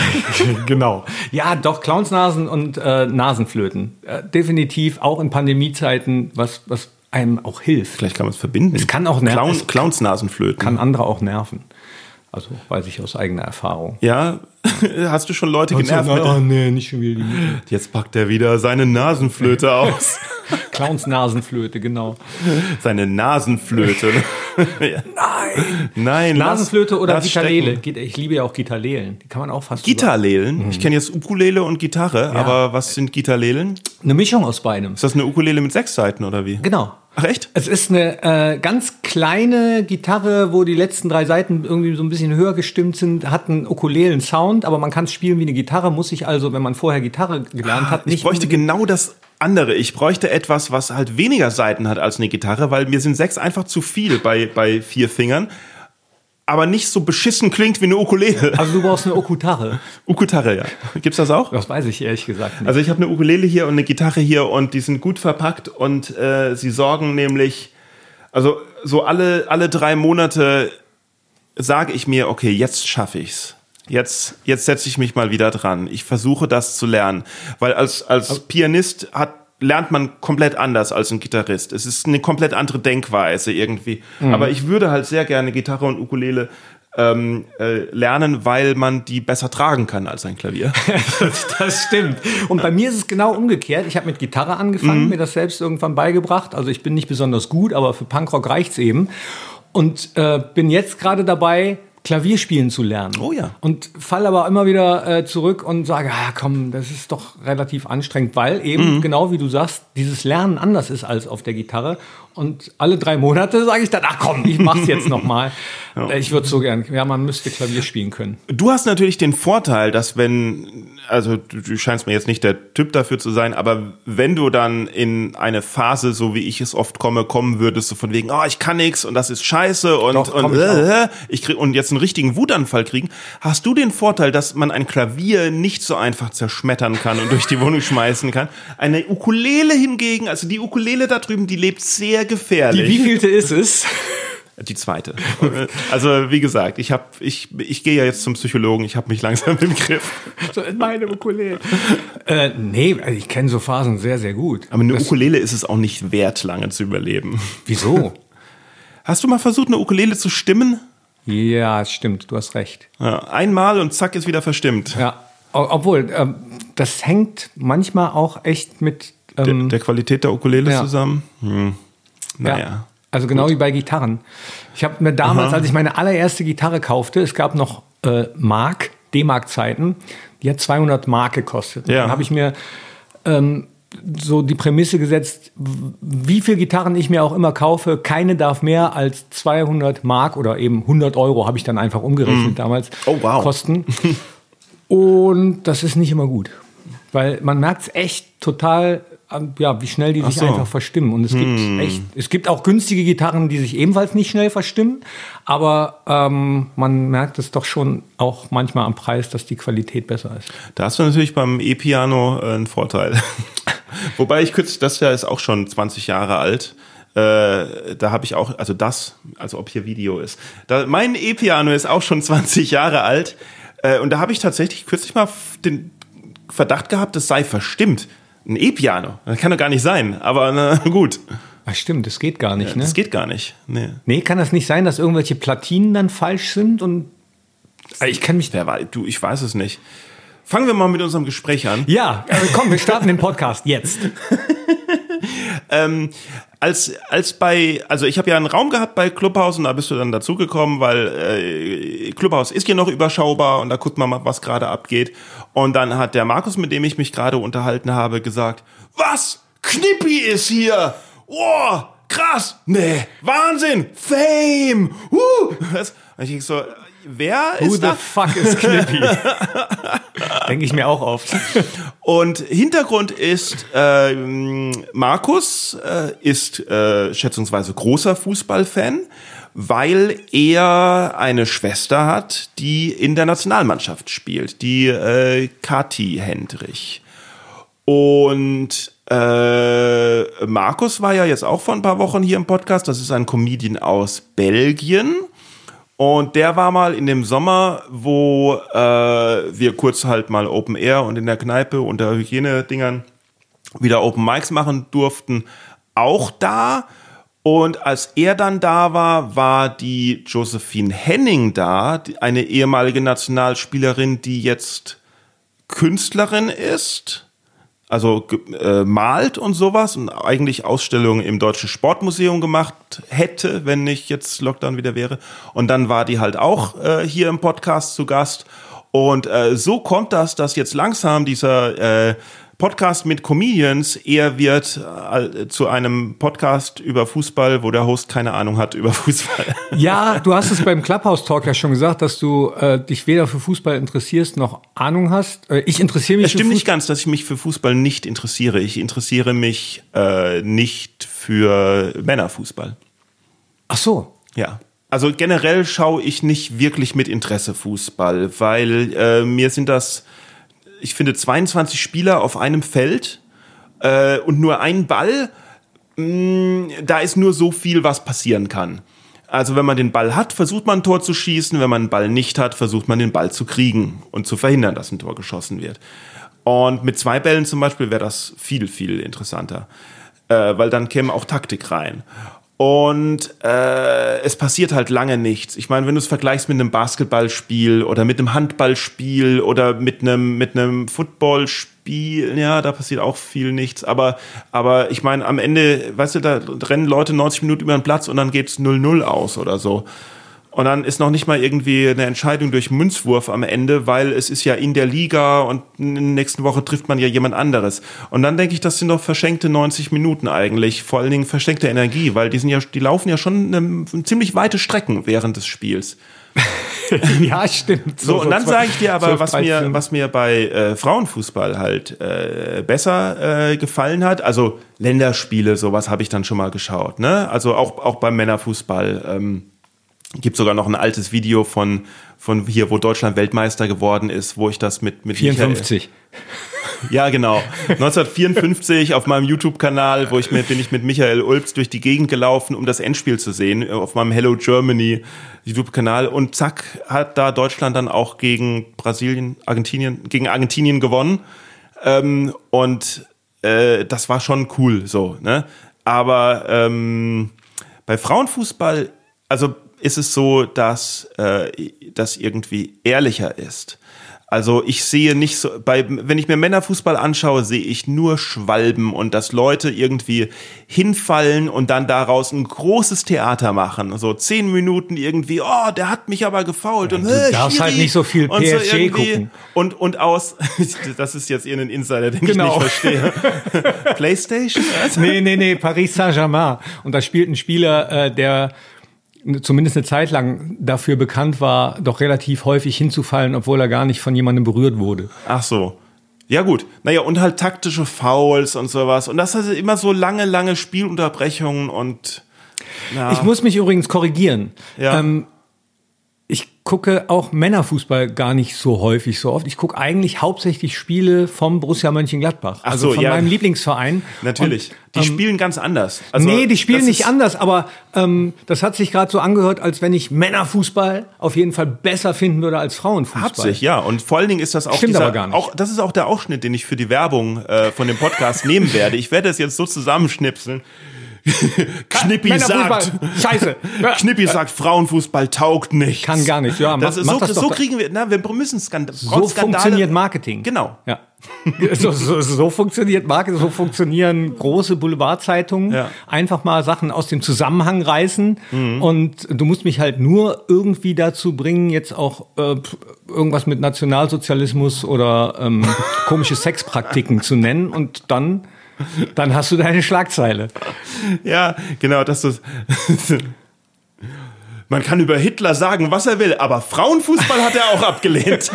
genau. Ja, doch, Clownsnasen und äh, Nasenflöten. Äh, definitiv auch in Pandemiezeiten, was, was einem auch hilft. Vielleicht kann man es verbinden. Es kann auch nerven. Clown, Clownsnasenflöten. Kann andere auch nerven. Also weiß ich aus eigener Erfahrung. ja, hast du schon Leute genervt? mit oh nee, nicht schon wieder die Jetzt packt er wieder seine Nasenflöte aus. Clowns Nasenflöte, genau. Seine Nasenflöte. Nein. Nein, lass- Nasenflöte oder lass Gitarrele. stecken. Ich liebe ja auch Gitarrelen. Die kann man auch fast Gitarlelen? Ich kenne jetzt Ukulele und Gitarre, aber was sind Gitarlelen? über- Eine Mischung aus beidem. Ist das eine Ukulele mit sechs Seiten oder wie? Genau. Ach echt? Es ist eine äh, ganz kleine Gitarre, wo die letzten drei Seiten irgendwie so ein bisschen höher gestimmt sind, hat einen Ukulelen-Sound, aber man kann es spielen wie eine Gitarre, muss sich also, wenn man vorher Gitarre gelernt hat, Ich nicht bräuchte genau das andere. Ich bräuchte etwas, was halt weniger Seiten hat als eine Gitarre, weil mir sind sechs einfach zu viel bei, bei vier Fingern. Aber nicht so beschissen klingt wie eine Ukulele. Also du brauchst eine Okutarre. Ukulele, ja. Gibt's das auch? Das weiß ich ehrlich gesagt nicht. Also ich habe eine Ukulele hier und eine Gitarre hier und die sind gut verpackt und äh, sie sorgen nämlich, also so alle, alle drei Monate sage ich mir, okay, jetzt schaffe ich's. Jetzt, jetzt setze ich mich mal wieder dran. Ich versuche das zu lernen. Weil als, als Pianist hat, lernt man komplett anders als ein Gitarrist. Es ist eine komplett andere Denkweise irgendwie. Aber ich würde halt sehr gerne Gitarre und Ukulele ähm, äh, lernen, weil man die besser tragen kann als ein Klavier. Das stimmt. Und bei mir ist es genau umgekehrt. Ich habe mit Gitarre angefangen, mir das selbst irgendwann beigebracht. Also ich bin nicht besonders gut, aber für Punkrock reicht's eben. Und äh, bin jetzt gerade dabei, Klavier spielen zu lernen. Oh ja. Und fall aber immer wieder äh, zurück und sage, ah, komm, das ist doch relativ anstrengend, weil eben, genau wie du sagst, dieses Lernen anders ist als auf der Gitarre. Und alle drei Monate sage ich dann, ach komm, ich mach's jetzt nochmal. mal. Ich würde so gern, ja, man müsste Klavier spielen können. Du hast natürlich den Vorteil, dass wenn, also du, du scheinst mir jetzt nicht der Typ dafür zu sein, aber wenn du dann in eine Phase, so wie ich es oft komme, kommen würdest, so von wegen, oh, ich kann nix und das ist scheiße und, Doch, und, ich äh, ich krieg, und jetzt einen richtigen Wutanfall kriegen, hast du den Vorteil, dass man ein Klavier nicht so einfach zerschmettern kann und durch die Wohnung schmeißen kann. Eine Ukulele hingegen, also die Ukulele da drüben, die lebt sehr gefährlich. Die wievielte ist es? Die zweite. Also wie gesagt, ich habe, ich, ich gehe ja jetzt zum Psychologen. Ich habe mich langsam im Griff. So in meine Ukulele. äh, nee, also ich kenne so Phasen sehr, sehr gut. Aber eine Das- Ukulele ist es auch nicht wert, lange zu überleben. Wieso? Hast du mal versucht, eine Ukulele zu stimmen? ja, es stimmt, du hast recht. Ja, einmal und zack ist wieder verstimmt. Ja, obwohl, ähm, das hängt manchmal auch echt mit. Der, Ähm, der Qualität der Ukulele ja. zusammen. Hm. Naja. ja, also genau wie bei Gitarren. Ich habe mir damals, als ich meine allererste Gitarre kaufte, es gab noch äh, Mark, D-Mark-Zeiten, die hat 200 Mark gekostet. Ja. Dann habe ich mir ähm, so die Prämisse gesetzt, wie viel Gitarren ich mir auch immer kaufe, keine darf mehr als 200 Mark oder eben 100 Euro, habe ich dann einfach umgerechnet damals, Oh, wow. kosten. Und das ist nicht immer gut, weil man merkt es echt total ja, wie schnell die sich so. einfach verstimmen. Und es gibt echt, es gibt auch günstige Gitarren, die sich ebenfalls nicht schnell verstimmen, aber ähm, man merkt es doch schon auch manchmal am Preis, dass die Qualität besser ist. Da hast du natürlich beim E-Piano äh, einen Vorteil. Wobei ich kürzlich, das Jahr ist auch schon 20 Jahre alt. Äh, da habe ich auch, also das, also ob hier Video ist. Da, mein E-Piano ist auch schon 20 Jahre alt. Äh, und da habe ich tatsächlich kürzlich mal den Verdacht gehabt, es sei verstimmt. Ein E-Piano. Das kann doch gar nicht sein. Aber na, gut. Ach stimmt, das geht gar nicht, ne? Das geht gar nicht. Nee. Nee, kann das nicht sein, dass irgendwelche Platinen dann falsch sind und Äh, ich kann mich Wer weiß, du, ich weiß es nicht. Fangen wir mal mit unserem Gespräch an. Ja, äh, komm, wir starten den Podcast jetzt. Ähm, als, als bei, also ich habe ja einen Raum gehabt bei Clubhouse und da bist du dann dazugekommen, weil äh, Clubhouse ist ja noch überschaubar und da guckt man mal, was gerade abgeht. Und dann hat der Markus, mit dem ich mich gerade unterhalten habe, gesagt, was? Knippi ist hier! Oh, krass! Nee, Wahnsinn! Fame! Uh! Und ich so, wer Who ist the da? fuck is Clippy? Denke ich mir auch oft. Und Hintergrund ist, ähm, Markus äh, ist äh, schätzungsweise großer Fußballfan, weil er eine Schwester hat, die in der Nationalmannschaft spielt, die äh, Kati Hendrich. Und äh, Markus war ja jetzt auch vor ein paar Wochen hier im Podcast. Das ist ein Comedian aus Belgien. Und der war mal in dem Sommer, wo äh, wir kurz halt mal Open Air und in der Kneipe unter Hygienedingern wieder Open Mics machen durften, auch da. Und als er dann da war, war die Josephine Henning da, eine ehemalige Nationalspielerin, die jetzt Künstlerin ist also äh, malt und sowas und eigentlich Ausstellungen im Deutschen Sportmuseum gemacht hätte, wenn nicht jetzt Lockdown wieder wäre. Und dann war die halt auch äh, hier im Podcast zu Gast. Und äh, so kommt das, dass jetzt langsam dieser äh, Podcast mit Comedians eher wird äh, zu einem Podcast über Fußball, wo der Host keine Ahnung hat über Fußball. Ja, du hast es beim Clubhouse Talk ja schon gesagt, dass du äh, dich weder für Fußball interessierst noch Ahnung hast. Äh, ich interessiere mich Es für stimmt nicht ganz, dass ich mich für Fußball nicht interessiere. Ich interessiere mich äh, nicht für Männerfußball. Ach so. Ja. Also generell schaue ich nicht wirklich mit Interesse Fußball, weil äh, mir sind das, ich finde 22 Spieler auf einem Feld äh, und nur ein Ball, mh, da ist nur so viel, was passieren kann. Also wenn man den Ball hat, versucht man ein Tor zu schießen, wenn man einen Ball nicht hat, versucht man den Ball zu kriegen und zu verhindern, dass ein Tor geschossen wird. Und mit zwei Bällen zum Beispiel wäre das viel, viel interessanter, äh, weil dann käme auch Taktik rein. Und äh, es passiert halt lange nichts. Ich meine, wenn du es vergleichst mit einem Basketballspiel oder mit einem Handballspiel oder mit einem mit einem Footballspiel, ja, da passiert auch viel nichts. Aber aber ich meine, am Ende, weißt du, da rennen Leute 90 Minuten über den Platz und dann geht's 0-0 aus oder so. Und dann ist noch nicht mal irgendwie eine Entscheidung durch Münzwurf am Ende, weil es ist ja in der Liga und in der nächsten Woche trifft man ja jemand anderes. Und dann denke ich, das sind doch verschenkte 90 Minuten eigentlich. Vor allen Dingen verschenkte Energie, weil die sind ja, die laufen ja schon eine, ziemlich weite Strecken während des Spiels. Ja, stimmt. So, und dann sage ich dir aber, 12, was 13. mir, was mir bei äh, Frauenfußball halt äh, besser äh, gefallen hat. Also Länderspiele, sowas habe ich dann schon mal geschaut. Ne? Also auch, auch beim Männerfußball. Ähm, gibt sogar noch ein altes Video von, von hier, wo Deutschland Weltmeister geworden ist, wo ich das mit, mit Michael- 54. ja, genau. 1954 auf meinem YouTube-Kanal, wo ich mir, bin ich mit Michael Ulbs durch die Gegend gelaufen, um das Endspiel zu sehen, auf meinem Hello Germany YouTube-Kanal. Und zack, hat da Deutschland dann auch gegen Brasilien, Argentinien, gegen Argentinien gewonnen. Ähm, und äh, das war schon cool, so, ne? Aber ähm, bei Frauenfußball, also ist es so, dass äh, das irgendwie ehrlicher ist. Also ich sehe nicht so, bei, wenn ich mir Männerfußball anschaue, sehe ich nur Schwalben und dass Leute irgendwie hinfallen und dann daraus ein großes Theater machen. So zehn Minuten irgendwie, oh, der hat mich aber gefault und du äh, darfst Schiri. halt nicht so viel und PSG irgendwie. gucken. Und, und aus, das ist jetzt irgendein Insider, den Genau. ich nicht verstehe. Playstation? Was? Nee, nee, nee, Paris Saint-Germain. Und da spielt ein Spieler, äh, der zumindest eine Zeit lang dafür bekannt war, doch relativ häufig hinzufallen, obwohl er gar nicht von jemandem berührt wurde. Ach so. Ja gut, naja, und halt taktische Fouls und sowas. Und das heißt immer so lange, lange Spielunterbrechungen und ja. Ich muss mich übrigens korrigieren. Ja. Ähm, gucke auch Männerfußball gar nicht so häufig so oft. Ich gucke eigentlich hauptsächlich Spiele vom Borussia Mönchengladbach. Ach also so, von ja. meinem Lieblingsverein. Natürlich. Und, die ähm, spielen ganz anders. Also, nee, die spielen nicht anders, aber ähm, das hat sich gerade so angehört, als wenn ich Männerfußball auf jeden Fall besser finden würde als Frauenfußball. Hat sich, ja. Und vor allen Dingen ist das auch Stimmt dieser, aber gar nicht. Auch, das ist auch der Ausschnitt, den ich für die Werbung äh, von dem Podcast nehmen werde. Ich werde es jetzt so zusammenschnipseln. Knippi sagt, Scheiße. Knippi sagt, Frauenfußball taugt nicht. Kann gar nicht. Ja, das ist mach so, das so kriegen wir, na, wir müssen Skandale. So funktioniert Marketing. Genau. Ja. so, so, so funktioniert Marketing, so funktionieren große Boulevardzeitungen. Ja. Einfach mal Sachen aus dem Zusammenhang reißen. Mhm. Und du musst mich halt nur irgendwie dazu bringen, jetzt auch äh, irgendwas mit Nationalsozialismus oder ähm, komische Sexpraktiken zu nennen. Und dann dann hast du deine Schlagzeile. Ja, genau, dass du. Man kann über Hitler sagen, was er will, aber Frauenfußball hat er auch abgelehnt.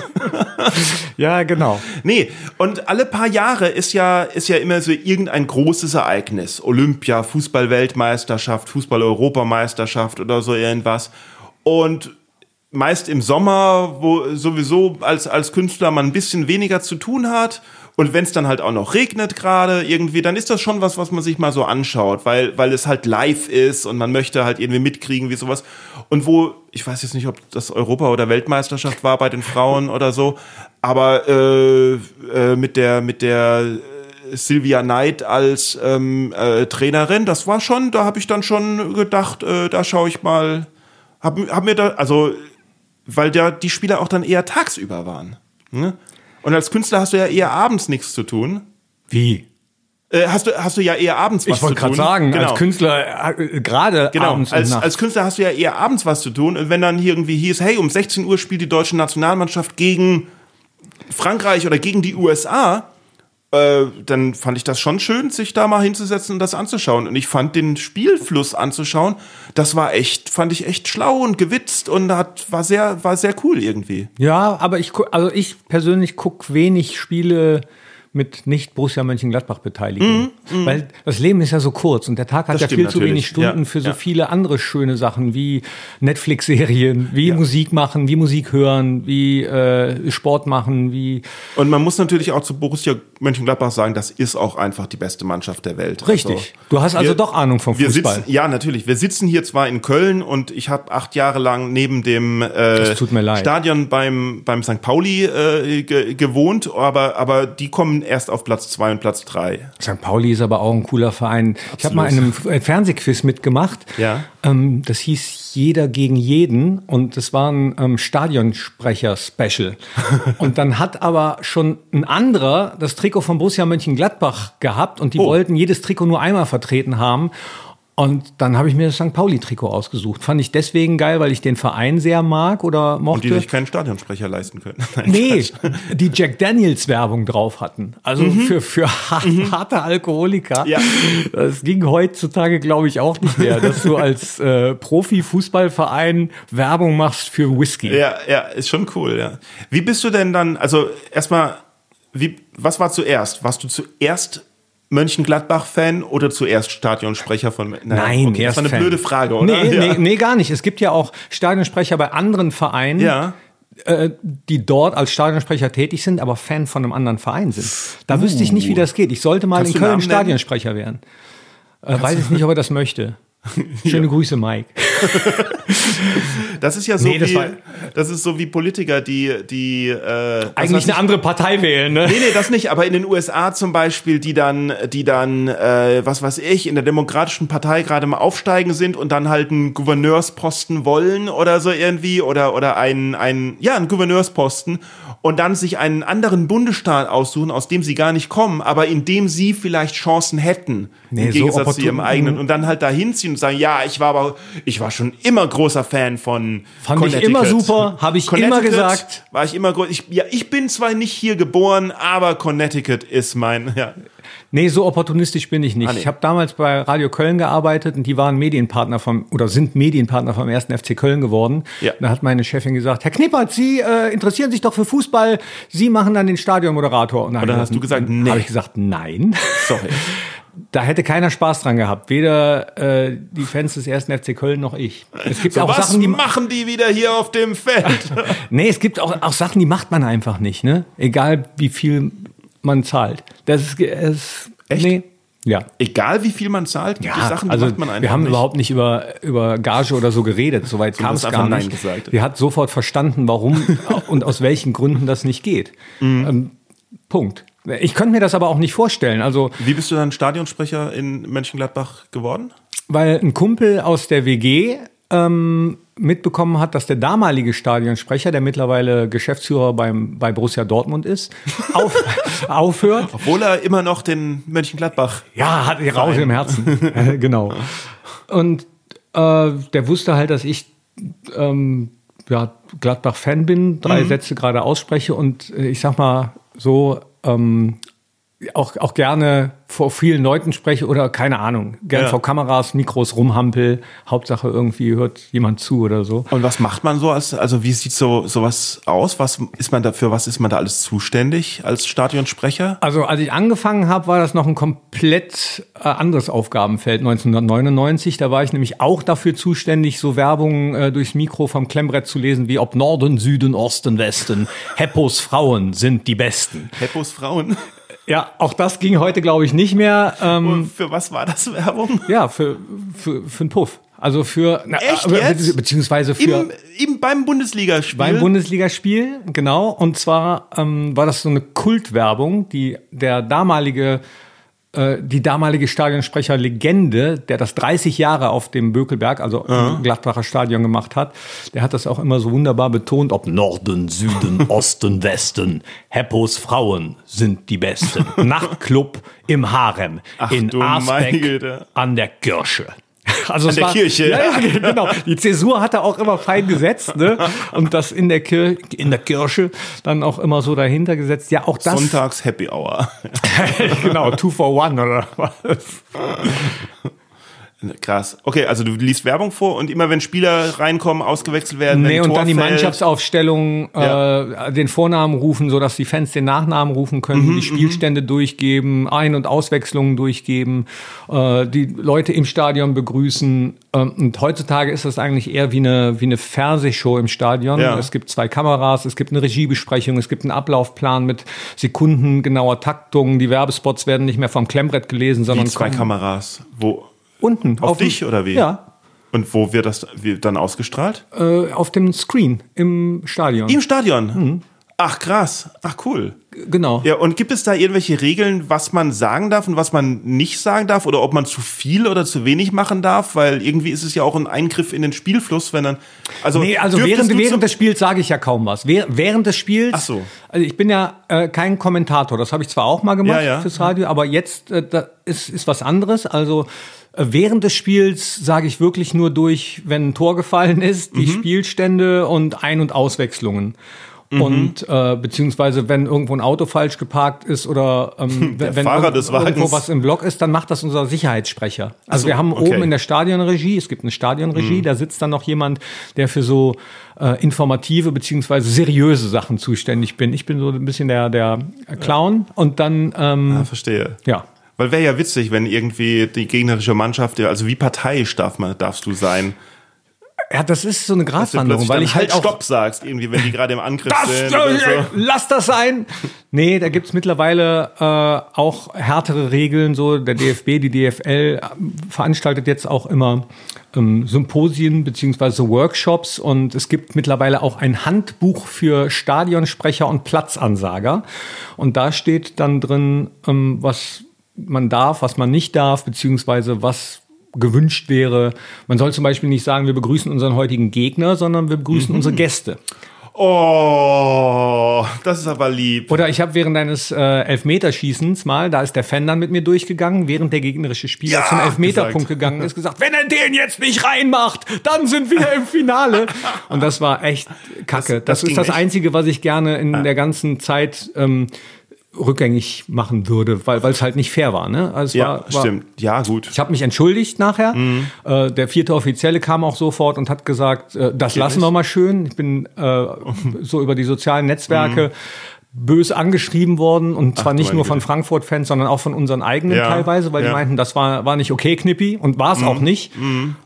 ja, genau. Nee, und alle paar Jahre ist ja, ist ja immer so irgendein großes Ereignis. Olympia, Fußball-Weltmeisterschaft, Fußball-Europameisterschaft oder so irgendwas. Und meist im Sommer, wo sowieso als, als Künstler man ein bisschen weniger zu tun hat und wenn es dann halt auch noch regnet gerade irgendwie, dann ist das schon was, was man sich mal so anschaut, weil, weil es halt live ist und man möchte halt irgendwie mitkriegen, wie sowas. Und wo, ich weiß jetzt nicht, ob das Europa- oder Weltmeisterschaft war bei den Frauen oder so, aber äh, äh, mit der, mit der äh, Sylvia Knight als ähm, äh, Trainerin, das war schon, da habe ich dann schon gedacht, äh, da schaue ich mal, hab, hab mir da, also, weil ja die Spieler auch dann eher tagsüber waren. Ne? Und als Künstler hast du ja eher abends nichts zu tun. Wie? Äh, hast, du, hast du ja eher abends was ich zu tun. Ich wollte gerade sagen, genau. als Künstler äh, gerade genau. abends als, als Künstler hast du ja eher abends was zu tun. Und wenn dann irgendwie hieß, hey, um 16 Uhr spielt die deutsche Nationalmannschaft gegen Frankreich oder gegen die USA, äh, dann fand ich das schon schön, sich da mal hinzusetzen und das anzuschauen. Und ich fand den Spielfluss anzuschauen, das war echt, fand ich echt schlau und gewitzt und hat, war sehr, war sehr cool irgendwie. Ja, aber ich, also ich persönlich gucke wenig Spiele mit nicht Borussia Mönchengladbach beteiligen. Mm, mm. Weil das Leben ist ja so kurz und der Tag hat das ja viel zu wenig Stunden ja, für so ja. viele andere schöne Sachen wie Netflix-Serien, wie ja. Musik machen, wie Musik hören, wie äh, Sport machen, wie. Und man muss natürlich auch zu Borussia Mönchengladbach sagen, das ist auch einfach die beste Mannschaft der Welt. Richtig. Also, du hast also wir, doch Ahnung vom Fußball. Sitzen, ja, natürlich. Wir sitzen hier zwar in Köln und ich habe acht Jahre lang neben dem äh, Stadion beim, beim St. Pauli äh, ge gewohnt, aber, aber die kommen erst auf Platz zwei und Platz drei. St. Pauli ist aber auch ein cooler Verein. Absolut. Ich habe mal in einem Fernsehquiz mitgemacht. Ja. Ähm, das hieß Jeder gegen jeden und das war ein ähm, Stadionsprecher-Special. und dann hat aber schon ein anderer das Trikot von Borussia Mönchengladbach gehabt und die oh. wollten jedes Trikot nur einmal vertreten haben. Und dann habe ich mir das St. Pauli-Trikot ausgesucht. Fand ich deswegen geil, weil ich den Verein sehr mag oder mochte. Und die sich keinen Stadionsprecher leisten können. Nein, nee, die Jack Daniels-Werbung drauf hatten. Also mhm. für, für mhm. harte Alkoholiker. Ja. Das ging heutzutage, glaube ich, auch nicht mehr, dass du als äh, Profi-Fußballverein Werbung machst für Whisky. Ja, ja, ist schon cool, ja. Wie bist du denn dann, also erstmal, wie, was war zuerst? Warst du zuerst Mönchengladbach-Fan oder zuerst Stadionsprecher von Nein, Nein okay, erst das war eine Fan. blöde Frage, oder? Nee, ja. nee, nee, gar nicht. Es gibt ja auch Stadionsprecher bei anderen Vereinen. Ja. Äh, die dort als Stadionsprecher tätig sind, aber Fan von einem anderen Verein sind. Da uh. wüsste ich nicht, wie das geht. Ich sollte mal Kannst in Köln Stadionsprecher werden. Äh, weiß ich nicht, ob er das möchte. Schöne ja. Grüße, Mike. das ist ja so nee, das wie das ist so wie Politiker, die die äh, eigentlich eine andere Partei wählen, ne? Nee, nee, das nicht, aber in den USA zum Beispiel, die dann die dann äh, was weiß ich, in der demokratischen Partei gerade mal aufsteigen sind und dann halt einen Gouverneursposten wollen oder so irgendwie oder oder einen einen ja, einen Gouverneursposten und dann sich einen anderen Bundesstaat aussuchen, aus dem sie gar nicht kommen, aber in dem sie vielleicht Chancen hätten, nee, im Gegensatz so zu ihrem eigenen und dann halt dahin ziehen und sagen, ja, ich war aber ich war schon immer großer Fan von Fand ich immer super, habe ich immer gesagt. War ich immer groß. Ich, ja, ich bin zwar nicht hier geboren, aber Connecticut ist mein. Ja. Nee, so opportunistisch bin ich nicht. Ah, nee. Ich habe damals bei Radio Köln gearbeitet und die waren Medienpartner vom oder sind Medienpartner vom ersten FC Köln geworden. Ja. Da hat meine Chefin gesagt, Herr Knippert, Sie äh, interessieren sich doch für Fußball, Sie machen dann den Stadionmoderator. Und dann, dann hast du gesagt, nee. Habe ich gesagt, nein. Sorry. Da hätte keiner Spaß dran gehabt, weder äh, die Fans des ersten FC Köln noch ich. Es gibt So, auch was Sachen, die machen die wieder hier auf dem Feld? Nee, es gibt auch, auch Sachen, die macht man einfach nicht, ne? Egal wie viel man zahlt. Das ist, es, Echt? Nee. Ja. Egal wie viel man zahlt, Ja, Sachen, also macht man einfach wir haben nicht. überhaupt nicht über, über Gage oder so geredet. Soweit kam es gar nicht. gesagt. Die hat sofort verstanden, warum und aus welchen Gründen das nicht geht. Mhm. Ähm, Punkt. Ich könnte mir das aber auch nicht vorstellen. Also, Wie bist du dann Stadionsprecher in Mönchengladbach geworden? weil ein Kumpel aus der WG ähm, mitbekommen hat, dass der damalige Stadionsprecher, der mittlerweile Geschäftsführer beim, bei Borussia Dortmund ist, auf, aufhört. Obwohl er immer noch den Mönchengladbach. Ja, hat die raus im Herzen. Genau. Und äh, der wusste halt, dass ich ähm, ja, Gladbach-Fan bin, drei Sätze gerade ausspreche und äh, ich sag mal so, ähm, auch, auch gerne vor vielen Leuten spreche oder keine Ahnung, gerne Ja. vor Kameras, Mikros rumhampel. Hauptsache irgendwie hört jemand zu oder so. Und was macht man so als, also wie sieht so sowas aus? Was ist man dafür, was ist man da alles zuständig als Stadionsprecher? Also als ich angefangen habe, war das noch ein komplett äh, anderes Aufgabenfeld 1999. Da war ich nämlich auch dafür zuständig, so Werbung äh, durchs Mikro vom Klemmbrett zu lesen, wie ob Norden, Süden, Osten, Westen. Heppos Frauen sind die Besten. Heppos Frauen. Ja, auch das ging heute, glaube ich, nicht mehr. Ähm, Und für was war das Werbung? ja, für, für, für einen Puff. Also für, na, Echt jetzt? beziehungsweise für Im, im, beim Bundesligaspiel. beim Bundesligaspiel, genau. Und zwar ähm, war das so eine Kultwerbung, die der damalige, die damalige Stadionsprecher-Legende, der das 30 Jahre auf dem Bökelberg, also im Gladbacher Stadion gemacht hat, der hat das auch immer so wunderbar betont, ob Norden, Süden, Osten, Westen, Heppos Frauen sind die Besten. Nachtclub im Harem, Ach in Güte. an der Kirche. Also es der Kirche. Ja, ja, genau. Die Zäsur hat er auch immer fein gesetzt, ne? Und das in der Kirche, in der Kirche dann auch immer so dahinter gesetzt. Ja, auch das. Sonntags Happy Hour. genau, two for one oder was. Krass. Okay, also du liest Werbung vor und immer wenn Spieler reinkommen, ausgewechselt werden. Nee, und Tor dann die fällt- Mannschaftsaufstellung, äh, den Vornamen rufen, sodass die Fans den Nachnamen rufen können, die Spielstände durchgeben, Ein- und Auswechslungen durchgeben, äh, die Leute im Stadion begrüßen. Ähm, und heutzutage ist das eigentlich eher wie eine, wie eine Fernsehshow im Stadion. Ja. Es gibt zwei Kameras, es gibt eine Regiebesprechung, es gibt einen Ablaufplan mit sekundengenauer Taktung. Die Werbespots werden nicht mehr vom Klemmbrett gelesen, sondern zwei kommen Kameras. Wo? Unten. Auf, dem- dich oder wie? Ja, Und wo wird das dann ausgestrahlt? äh, auf dem Screen im Stadion. Im Stadion. Mhm. Ach krass. Ach cool. genau. Ja, und gibt es da irgendwelche Regeln, was man sagen darf und was man nicht sagen darf? Oder ob man zu viel oder zu wenig machen darf? Weil irgendwie ist es ja auch ein Eingriff in den Spielfluss, wenn dann. Also, Nee, also während, während des Spiels sage ich ja kaum was. Währ- Während des Spiels, Ach so. also ich bin ja äh, kein Kommentator, das habe ich zwar auch mal gemacht Ja, ja. fürs Radio, aber jetzt äh, ist, ist was anderes. Also während des Spiels sage ich wirklich nur durch, wenn ein Tor gefallen ist, Mhm. die Spielstände und Ein- und Auswechslungen. Mhm. Und äh, beziehungsweise wenn irgendwo ein Auto falsch geparkt ist oder ähm, wenn irgendwo was im Block ist, dann macht das unser Sicherheitssprecher. Also so, wir haben okay. Mhm. oben in der Stadionregie, es gibt eine Stadionregie, da sitzt dann noch jemand, der für so äh, informative beziehungsweise seriöse Sachen zuständig bin. Ich bin so ein bisschen der, der Clown und dann, ähm, Ah, verstehe. ja. Weil wäre ja witzig, wenn irgendwie die gegnerische Mannschaft, also wie parteiisch darf man, darfst du sein? Ja, das ist so eine Gratwanderung, plötzlich weil ich halt halt Stopp sagst, irgendwie, wenn die gerade im Angriff Das, sind. Oder so. Lass das sein! Nee, da gibt's mittlerweile äh, auch härtere Regeln. So der DFB, die DFL äh, veranstaltet jetzt auch immer ähm, Symposien beziehungsweise Workshops und es gibt mittlerweile auch ein Handbuch für Stadionsprecher und Platzansager. Und da steht dann drin, ähm, was man darf, was man nicht darf, beziehungsweise was gewünscht wäre. Man soll zum Beispiel nicht sagen, wir begrüßen unseren heutigen Gegner, sondern wir begrüßen unsere Gäste. Oh, das ist aber lieb. Oder ich habe während eines äh, Elfmeterschießens mal, da ist der Fan dann mit mir durchgegangen, während der gegnerische Spieler Ja, zum Elfmeterpunkt gesagt. gegangen ist, gesagt, wenn er den jetzt nicht reinmacht, dann sind wir im Finale. Und das war echt kacke. das Das, ging ist das echt? Einzige, was ich gerne in der ganzen Zeit ähm, rückgängig machen würde, weil es halt nicht fair war. Ne? Also Ja, war, war, stimmt. Ja, gut. Ich habe mich entschuldigt nachher. Mhm. Äh, der vierte Offizielle kam auch sofort und hat gesagt, äh, das lassen wir mal schön. Ich bin äh, so über die sozialen Netzwerke bös angeschrieben worden und zwar Mhm. du nicht nur von. Frankfurt-Fans, sondern auch von unseren eigenen Ja, teilweise, weil ja. Mhm. die meinten, das war, war nicht okay, Knippi und war es auch nicht.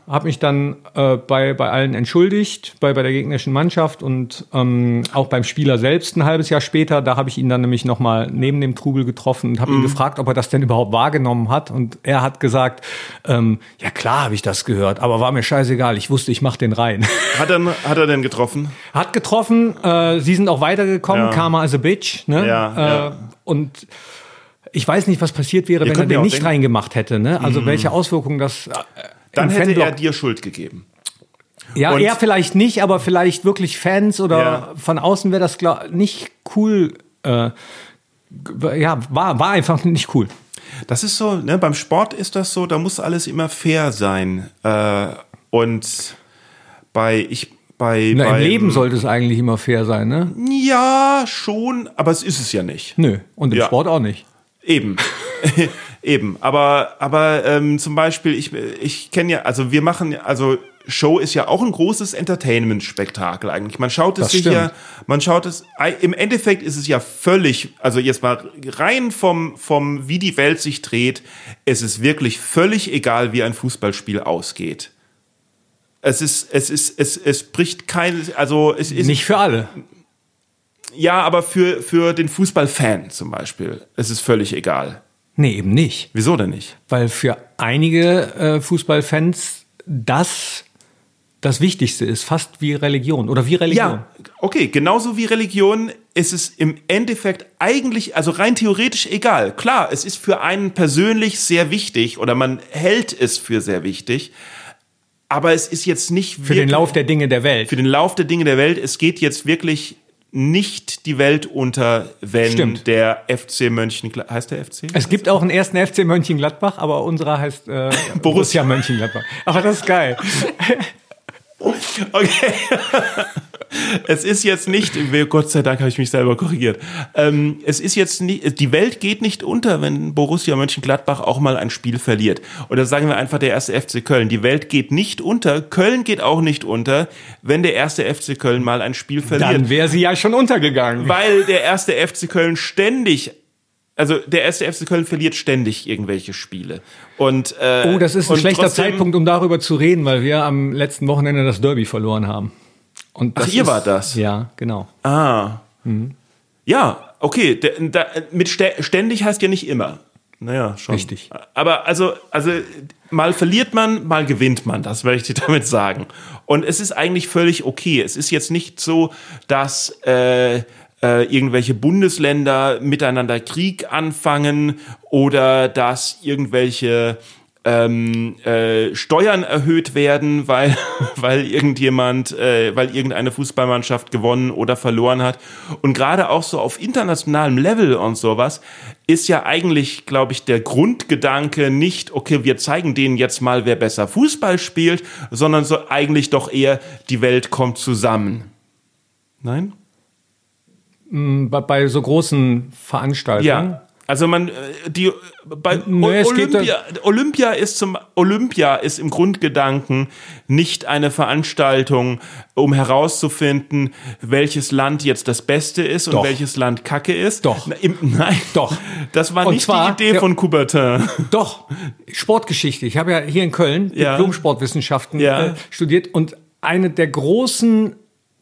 Habe mich dann äh, bei, bei allen entschuldigt, bei, bei der gegnerischen Mannschaft und ähm, auch beim Spieler selbst ein halbes Jahr später. Da habe ich ihn dann nämlich nochmal neben dem Trubel getroffen und habe Mhm. ihn gefragt, ob er das denn überhaupt wahrgenommen hat. Und er hat gesagt, ähm, ja klar habe ich das gehört, aber war mir scheißegal. Ich wusste, ich mache den rein. Hat er, hat er denn getroffen? Hat getroffen, äh, sie sind auch weitergekommen, Ja. Karma is a bitch. Ne? Ja, äh, ja. Und ich weiß nicht, was passiert wäre, wenn er den nicht denken- Mhm. reingemacht hätte. Ne? Also welche Auswirkungen das äh, Dann hätte Fanblock- er dir Schuld gegeben. Ja, und- er vielleicht nicht, aber vielleicht wirklich Fans oder Ja. von außen wäre das nicht cool. Äh, ja, war, war einfach nicht cool. Das ist so, ne, beim Sport ist das so, da muss alles immer fair sein. Äh, und bei, ich, bei, Na, Im beim- Leben sollte es eigentlich immer fair sein, ne? Ja, schon, aber es ist es ja nicht. Nö. Und im Ja. Sport auch nicht. Eben. Eben. Aber, aber ähm, zum Beispiel, ich, ich kenne ja, also wir machen, also Show ist ja auch ein großes Entertainment-Spektakel eigentlich. Man schaut es Das sich stimmt. ja, man schaut es, im Endeffekt ist es ja völlig, also jetzt mal rein vom, vom, wie die Welt sich dreht, es ist wirklich völlig egal, wie ein Fußballspiel ausgeht. Es ist, es ist, es, es bricht kein, also es ist, Nicht für alle. ja, aber für, für den Fußballfan zum Beispiel, es ist völlig egal. Nee, eben nicht. Wieso denn nicht? Weil für einige äh, Fußballfans das das Wichtigste ist, fast wie Religion oder wie Religion. Ja, okay, genauso wie Religion ist es im Endeffekt eigentlich, also rein theoretisch egal. Klar, es ist für einen persönlich sehr wichtig oder man hält es für sehr wichtig, aber es ist jetzt nicht Für den Lauf der Dinge der Welt. für den Lauf der Dinge der Welt. Es geht jetzt wirklich nicht die Welt unter, wenn Stimmt. der FC Mönchengladbach, heißt der FC? Es gibt auch einen ersten FC Mönchengladbach, aber unserer heißt äh, Borussia Mönchengladbach. Aber das ist geil. Okay. es ist jetzt nicht, Gott sei Dank habe ich mich selber korrigiert. Ähm, es ist jetzt nicht, die Welt geht nicht unter, wenn Borussia Mönchengladbach auch mal ein Spiel verliert. Oder sagen wir einfach der erste FC Köln. Die Welt geht nicht unter, Köln geht auch nicht unter, wenn der erste FC Köln mal ein Spiel verliert. Dann wäre sie ja schon untergegangen. weil der erste FC Köln ständig also der erste FC Köln verliert ständig irgendwelche Spiele. Und, äh, Oh, das ist ein schlechter trotzdem- Zeitpunkt, um darüber zu reden, weil wir am letzten Wochenende das Derby verloren haben. Und das Ach, ihr ist, wart das? Ja, genau. Ah. Ja, okay. Der, da, mit stä- ständig heißt ja nicht immer. Naja, schon. Richtig. Aber also, also mal verliert man, mal gewinnt man, das möchte ich damit sagen. Und es ist eigentlich völlig okay. Es ist jetzt nicht so, dass äh, äh, irgendwelche Bundesländer miteinander Krieg anfangen oder dass irgendwelche ähm, äh, Steuern erhöht werden, weil, weil irgendjemand, äh, weil irgendeine Fußballmannschaft gewonnen oder verloren hat. Und gerade auch so auf internationalem Level und sowas ist ja eigentlich, glaube ich, der Grundgedanke nicht, okay, wir zeigen denen jetzt mal, wer besser Fußball spielt, sondern so eigentlich doch eher, die Welt kommt zusammen. Nein? Bei, bei so großen Veranstaltungen. Ja. Also man, äh, die bei Nee, Olympia, Olympia ist zum Olympia ist im Grundgedanken nicht eine Veranstaltung, um herauszufinden, welches Land jetzt das Beste ist und Doch. welches Land Kacke ist. Doch. Im, nein, Doch. Das war Und nicht zwar- die Idee ja. von Coubertin. Doch, Sportgeschichte. Ich habe ja hier in Köln Ja. Diplom-Sportwissenschaften Ja. äh, studiert und eine der großen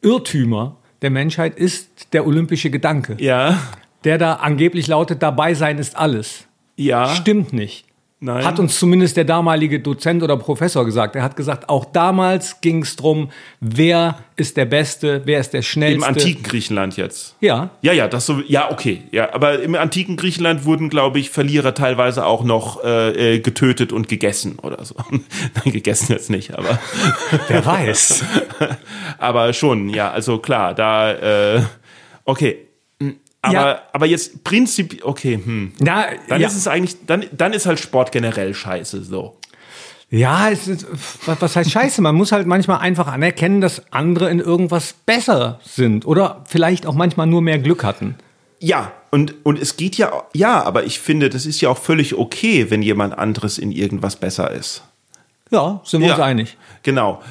Irrtümer der Menschheit ist der olympische Gedanke, Ja, der da angeblich lautet, dabei sein ist alles. ja. Stimmt nicht. Nein. Hat uns zumindest der damalige Dozent oder Professor gesagt. Er hat gesagt, auch damals ging es drum, wer ist der Beste, wer ist der Schnellste. Im antiken Griechenland jetzt. Ja. Ja, ja, das so, ja, okay, ja, aber im antiken Griechenland wurden, glaube ich, Verlierer teilweise auch noch äh, äh, getötet und gegessen oder so. Nein, gegessen jetzt nicht, aber Wer weiß. aber schon, ja, also klar, da, äh, okay. Aber, Ja. aber jetzt Prinzip, okay, hm. Na, Dann ja. ist es eigentlich, dann, dann ist halt Sport generell scheiße, so. Ja, es ist, was, was heißt Scheiße? Man muss halt manchmal einfach anerkennen, dass andere in irgendwas besser sind oder vielleicht auch manchmal nur mehr Glück hatten. Ja, und, und es geht ja, ja, aber ich finde, das ist ja auch völlig okay, wenn jemand anderes in irgendwas besser ist. Ja, sind wir Ja. uns einig. Genau.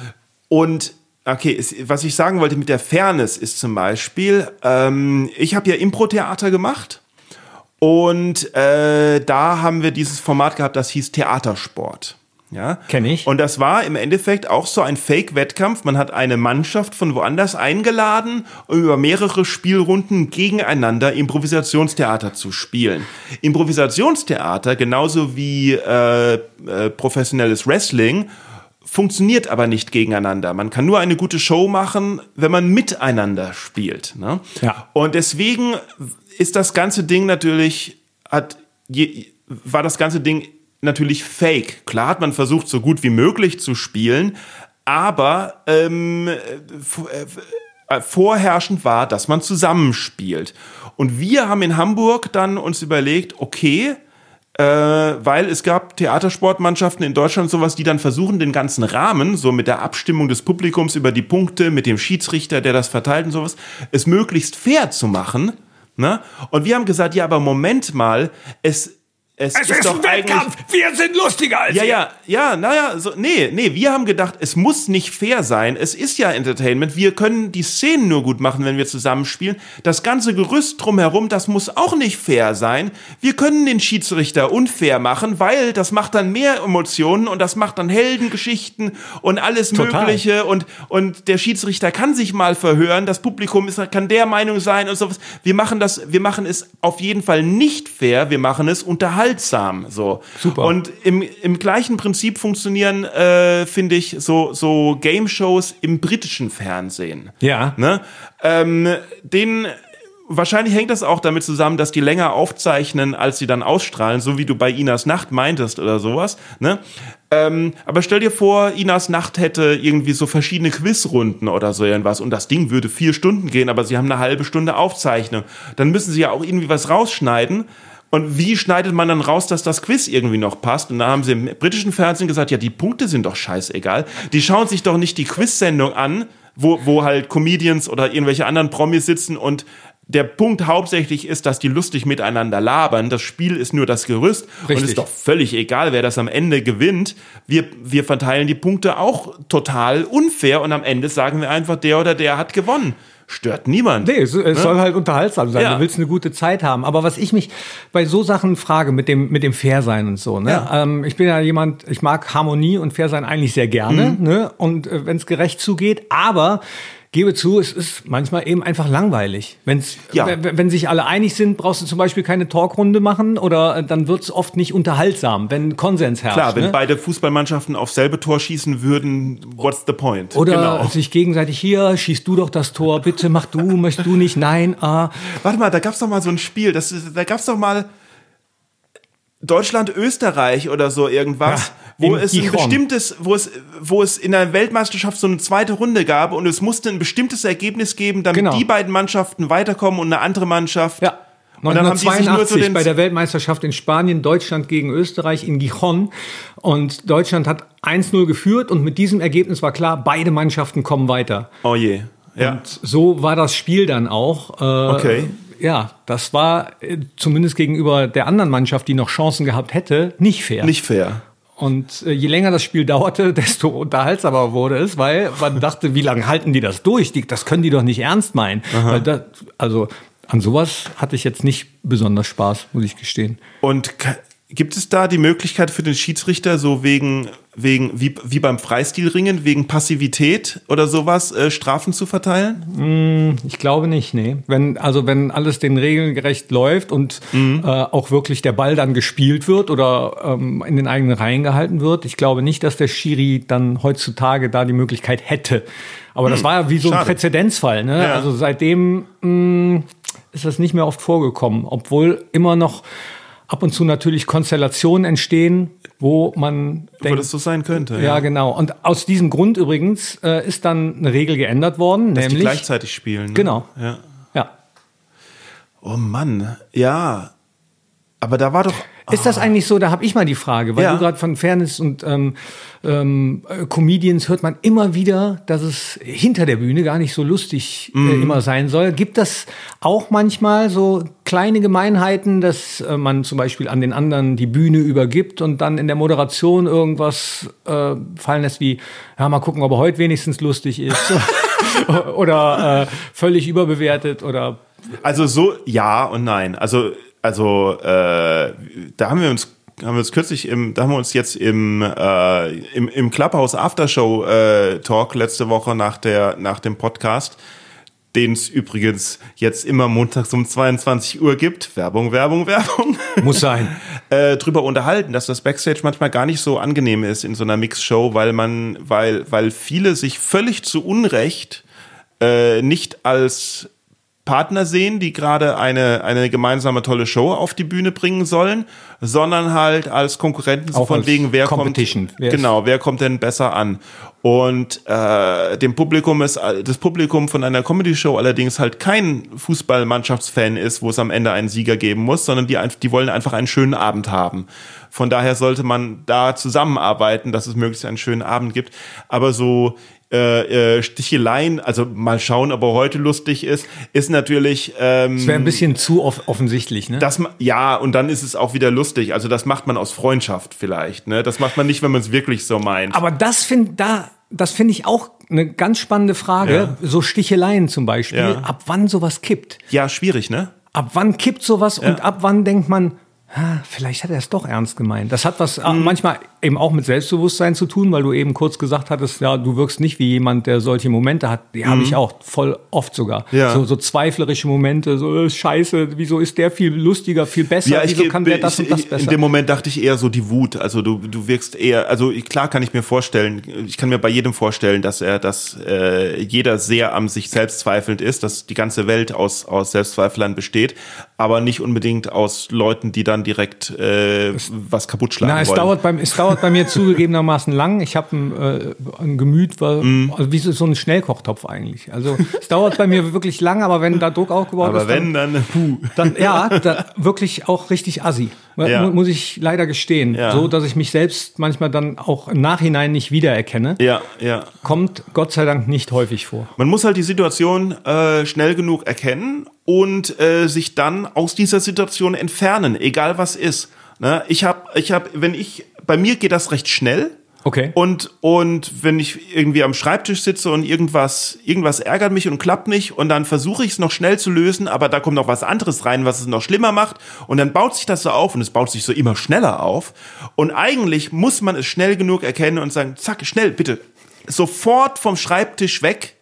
Und okay, es, was ich sagen wollte mit der Fairness ist zum Beispiel, ähm, ich habe ja Impro-Theater gemacht und äh, da haben wir dieses Format gehabt, das hieß Theatersport. Ja? Kenn ich. Und das war im Endeffekt auch so ein Fake-Wettkampf. Man hat eine Mannschaft von woanders eingeladen, um über mehrere Spielrunden gegeneinander Improvisationstheater zu spielen. Improvisationstheater, genauso wie äh, äh, professionelles Wrestling, funktioniert aber nicht gegeneinander. Man kann nur eine gute Show machen, wenn man miteinander spielt. Ne? Ja. Und deswegen ist das ganze Ding natürlich, hat, je, war das ganze Ding natürlich fake. Klar hat man versucht, so gut wie möglich zu spielen, aber ähm, äh, vorherrschend war, dass man zusammenspielt. Und wir haben in Hamburg dann uns überlegt, okay, äh, weil es gab Theatersportmannschaften in Deutschland sowas, die dann versuchen, den ganzen Rahmen, so mit der Abstimmung des Publikums über die Punkte, mit dem Schiedsrichter, der das verteilt und sowas, es möglichst fair zu machen. Ne? Und wir haben gesagt, ja, aber Moment mal, es, es, ist, doch eigentlich Wir sind lustiger als ja, ja, ja, naja, so, nee, nee, wir haben gedacht, es muss nicht fair sein. Es ist ja Entertainment. Wir können die Szenen nur gut machen, wenn wir zusammenspielen. Das ganze Gerüst drumherum, das muss auch nicht fair sein. Wir können den Schiedsrichter unfair machen, weil das macht dann mehr Emotionen und das macht dann Heldengeschichten und alles Total. Mögliche und, und der Schiedsrichter kann sich mal verhören. Das Publikum ist, kann der Meinung sein und sowas. Wir machen das, wir machen es auf jeden Fall nicht fair. Wir machen es unterhaltsam, so. Super. Und im, im gleichen Prinzip funktionieren, äh, finde ich, so, so Game-Shows im britischen Fernsehen. Ja. Ne? Ähm, den, wahrscheinlich hängt das auch damit zusammen, dass die länger aufzeichnen, als sie dann ausstrahlen, so wie du bei Inas Nacht meintest oder sowas. Ne? Ähm, aber stell dir vor, Inas Nacht hätte irgendwie so verschiedene Quizrunden oder so irgendwas und das Ding würde vier Stunden gehen, aber sie haben eine halbe Stunde Aufzeichnung. Dann müssen sie ja auch irgendwie was rausschneiden. Und wie schneidet man dann raus, dass das Quiz irgendwie noch passt? Und da haben sie im britischen Fernsehen gesagt, ja, die Punkte sind doch scheißegal. Die schauen sich doch nicht die Quiz-Sendung an, wo, wo halt Comedians oder irgendwelche anderen Promis sitzen und der Punkt hauptsächlich ist, dass die lustig miteinander labern. Das Spiel ist nur das Gerüst. Und es Richtig. ist doch völlig egal, wer das am Ende gewinnt. Wir, wir verteilen die Punkte auch total unfair und am Ende sagen wir einfach, der oder der hat gewonnen. Stört niemand. Nee, es, es soll halt unterhaltsam sein. Ja. Du willst eine gute Zeit haben. Aber was ich mich bei so Sachen frage, mit dem, mit dem Fairsein und so, ne? Ja. Ähm, ich bin ja jemand, ich mag Harmonie und Fairsein eigentlich sehr gerne, Mhm. ne? Und äh, wenn es gerecht zugeht, aber gebe zu, es ist manchmal eben einfach langweilig. Wenn's, Ja. wenn, sich alle einig sind, brauchst du zum Beispiel keine Talkrunde machen oder äh, dann wird's oft nicht unterhaltsam, wenn Konsens herrscht. Klar, wenn ne? beide Fußballmannschaften auf selbe Tor schießen würden, what's the point? Oder genau. sich gegenseitig hier, schießt du doch das Tor, bitte mach du, möchtest du nicht, nein, ah. Warte mal, da gab's doch mal so ein Spiel, das da gab's doch mal Deutschland, Österreich oder so irgendwas, Ja, wo es ein Gijon. bestimmtes, wo es, wo es in der Weltmeisterschaft so eine zweite Runde gab und es musste ein bestimmtes Ergebnis geben, damit Genau. die beiden Mannschaften weiterkommen und eine andere Mannschaft. Ja. Und dann haben die sich nur so 1982 den, bei der Weltmeisterschaft in Spanien, Deutschland gegen Österreich in Gijon. Und Deutschland hat 1-0 geführt und mit diesem Ergebnis war klar, beide Mannschaften kommen weiter. oh je. Ja. Und so war das Spiel dann auch. Äh, Okay. Ja, das war äh, zumindest gegenüber der anderen Mannschaft, die noch Chancen gehabt hätte, nicht fair. Nicht fair. Und äh, je länger das Spiel dauerte, desto unterhaltsamer wurde es, weil man dachte, wie lange halten die das durch? Die, das können die doch nicht ernst meinen. Weil da, also an sowas hatte ich jetzt nicht besonders Spaß, muss ich gestehen. Und Gibt es da die Möglichkeit für den Schiedsrichter, so wegen, wegen wie, wie beim Freistilringen, wegen Passivität oder sowas, äh, Strafen zu verteilen? Ich glaube nicht, nee. Wenn, also wenn alles den Regeln gerecht läuft und äh, auch wirklich der Ball dann gespielt wird oder ähm, in den eigenen Reihen gehalten wird, ich glaube nicht, dass der Schiri dann heutzutage da die Möglichkeit hätte. Aber das war ja wie so ein Schade. Präzedenzfall, ne? Ja. Also seitdem mh, ist das nicht mehr oft vorgekommen, obwohl immer noch ab und zu natürlich Konstellationen entstehen, wo man Wo denkt, das so sein könnte. ja, genau. Und aus diesem Grund übrigens äh, ist dann eine Regel geändert worden, Dass die nämlich gleichzeitig spielen. Ne? Genau. Ja. ja. Oh Mann, ja. Aber da war doch. Ist das eigentlich so, da habe ich mal die Frage, weil Ja. du gerade von Fairness und ähm, ähm, äh, Comedians hört man immer wieder, dass es hinter der Bühne gar nicht so lustig Mhm. äh, immer sein soll. Gibt das auch manchmal so kleine Gemeinheiten, dass äh, man zum Beispiel an den anderen die Bühne übergibt und dann in der Moderation irgendwas äh, fallen lässt wie, ja, mal gucken, ob er heute wenigstens lustig ist oder äh, völlig überbewertet oder Also so ja und nein. Also also äh, da haben wir uns haben wir uns kürzlich im da haben wir uns jetzt im äh, im, im Clubhouse Aftershow äh, Talk letzte Woche nach der nach dem Podcast den es übrigens jetzt immer montags um 22 Uhr gibt. Werbung, Werbung, Werbung. muss sein. äh, drüber unterhalten, dass das Backstage manchmal gar nicht so angenehm ist in so einer Mixshow, weil man, weil, weil viele sich völlig zu Unrecht äh, nicht als Partner sehen, die gerade eine, eine gemeinsame tolle Show auf die Bühne bringen sollen, sondern halt als Konkurrenten so Auch von wegen, wer kommt, Wer genau, wer kommt denn besser an? Und äh, dem Publikum ist das Publikum von einer Comedy-Show allerdings halt kein Fußballmannschaftsfan ist, wo es am Ende einen Sieger geben muss, sondern die, die wollen einfach einen schönen Abend haben. Von daher sollte man da zusammenarbeiten, dass es möglichst einen schönen Abend gibt. Aber so äh, äh, Sticheleien, also mal schauen, ob er heute lustig ist, ist natürlich ähm, Das wäre ein bisschen zu off offensichtlich, ne? das ja und dann ist es auch wieder lustig. Also das macht man aus Freundschaft vielleicht. Ne, das macht man nicht, wenn man es wirklich so meint. Aber das finde da, das finde ich auch eine ganz spannende Frage. Ja. So Sticheleien zum Beispiel. Ja. Ab wann sowas kippt? ja, schwierig, ne? Ab wann kippt sowas und ab wann denkt man, "Ha, vielleicht hat er es doch ernst gemeint. Das hat was Mhm. manchmal eben auch mit Selbstbewusstsein zu tun, weil du eben kurz gesagt hattest, ja, du wirkst nicht wie jemand, der solche Momente hat. Die habe ich auch voll oft sogar. Mhm. Ja. So, so zweiflerische Momente, so äh, Scheiße, wieso ist der viel lustiger, viel besser? wieso kann der das ich, und das ich, besser? in dem Moment dachte ich eher so die Wut. Also du, du wirkst eher, also ich- klar kann ich mir vorstellen, ich kann mir bei jedem vorstellen, dass er, dass äh, jeder sehr am sich selbst zweifelnd ist, dass die ganze Welt aus aus Selbstzweiflern besteht, aber nicht unbedingt aus Leuten, die dann direkt äh, was kaputt schlagen Na, es wollen. dauert, beim, es dauert bei mir zugegebenermaßen lang. Ich habe ein, äh, ein Gemüt, war, Mhm. also wie so, ein Schnellkochtopf eigentlich. Also es dauert bei mir wirklich lang, aber wenn da Druck aufgebaut aber ist, wenn dann, puh. dann, dann ja, da, wirklich auch richtig assi. Ja. Mu- Muss ich leider gestehen. Ja. So, dass ich mich selbst manchmal dann auch im Nachhinein nicht wiedererkenne. Ja, ja. Kommt Gott sei Dank nicht häufig vor. Man muss halt die Situation äh, schnell genug erkennen und äh, sich dann aus dieser Situation entfernen, egal was ist. Ne? Ich habe, ich habe, wenn ich, bei mir geht das recht schnell. Okay. Und, und wenn ich irgendwie am Schreibtisch sitze und irgendwas, irgendwas ärgert mich und klappt nicht und dann versuche ich es noch schnell zu lösen, aber da kommt noch was anderes rein, was es noch schlimmer macht und dann baut sich das so auf und es baut sich so immer schneller auf und eigentlich muss man es schnell genug erkennen und sagen, zack, schnell, bitte, sofort vom Schreibtisch weg,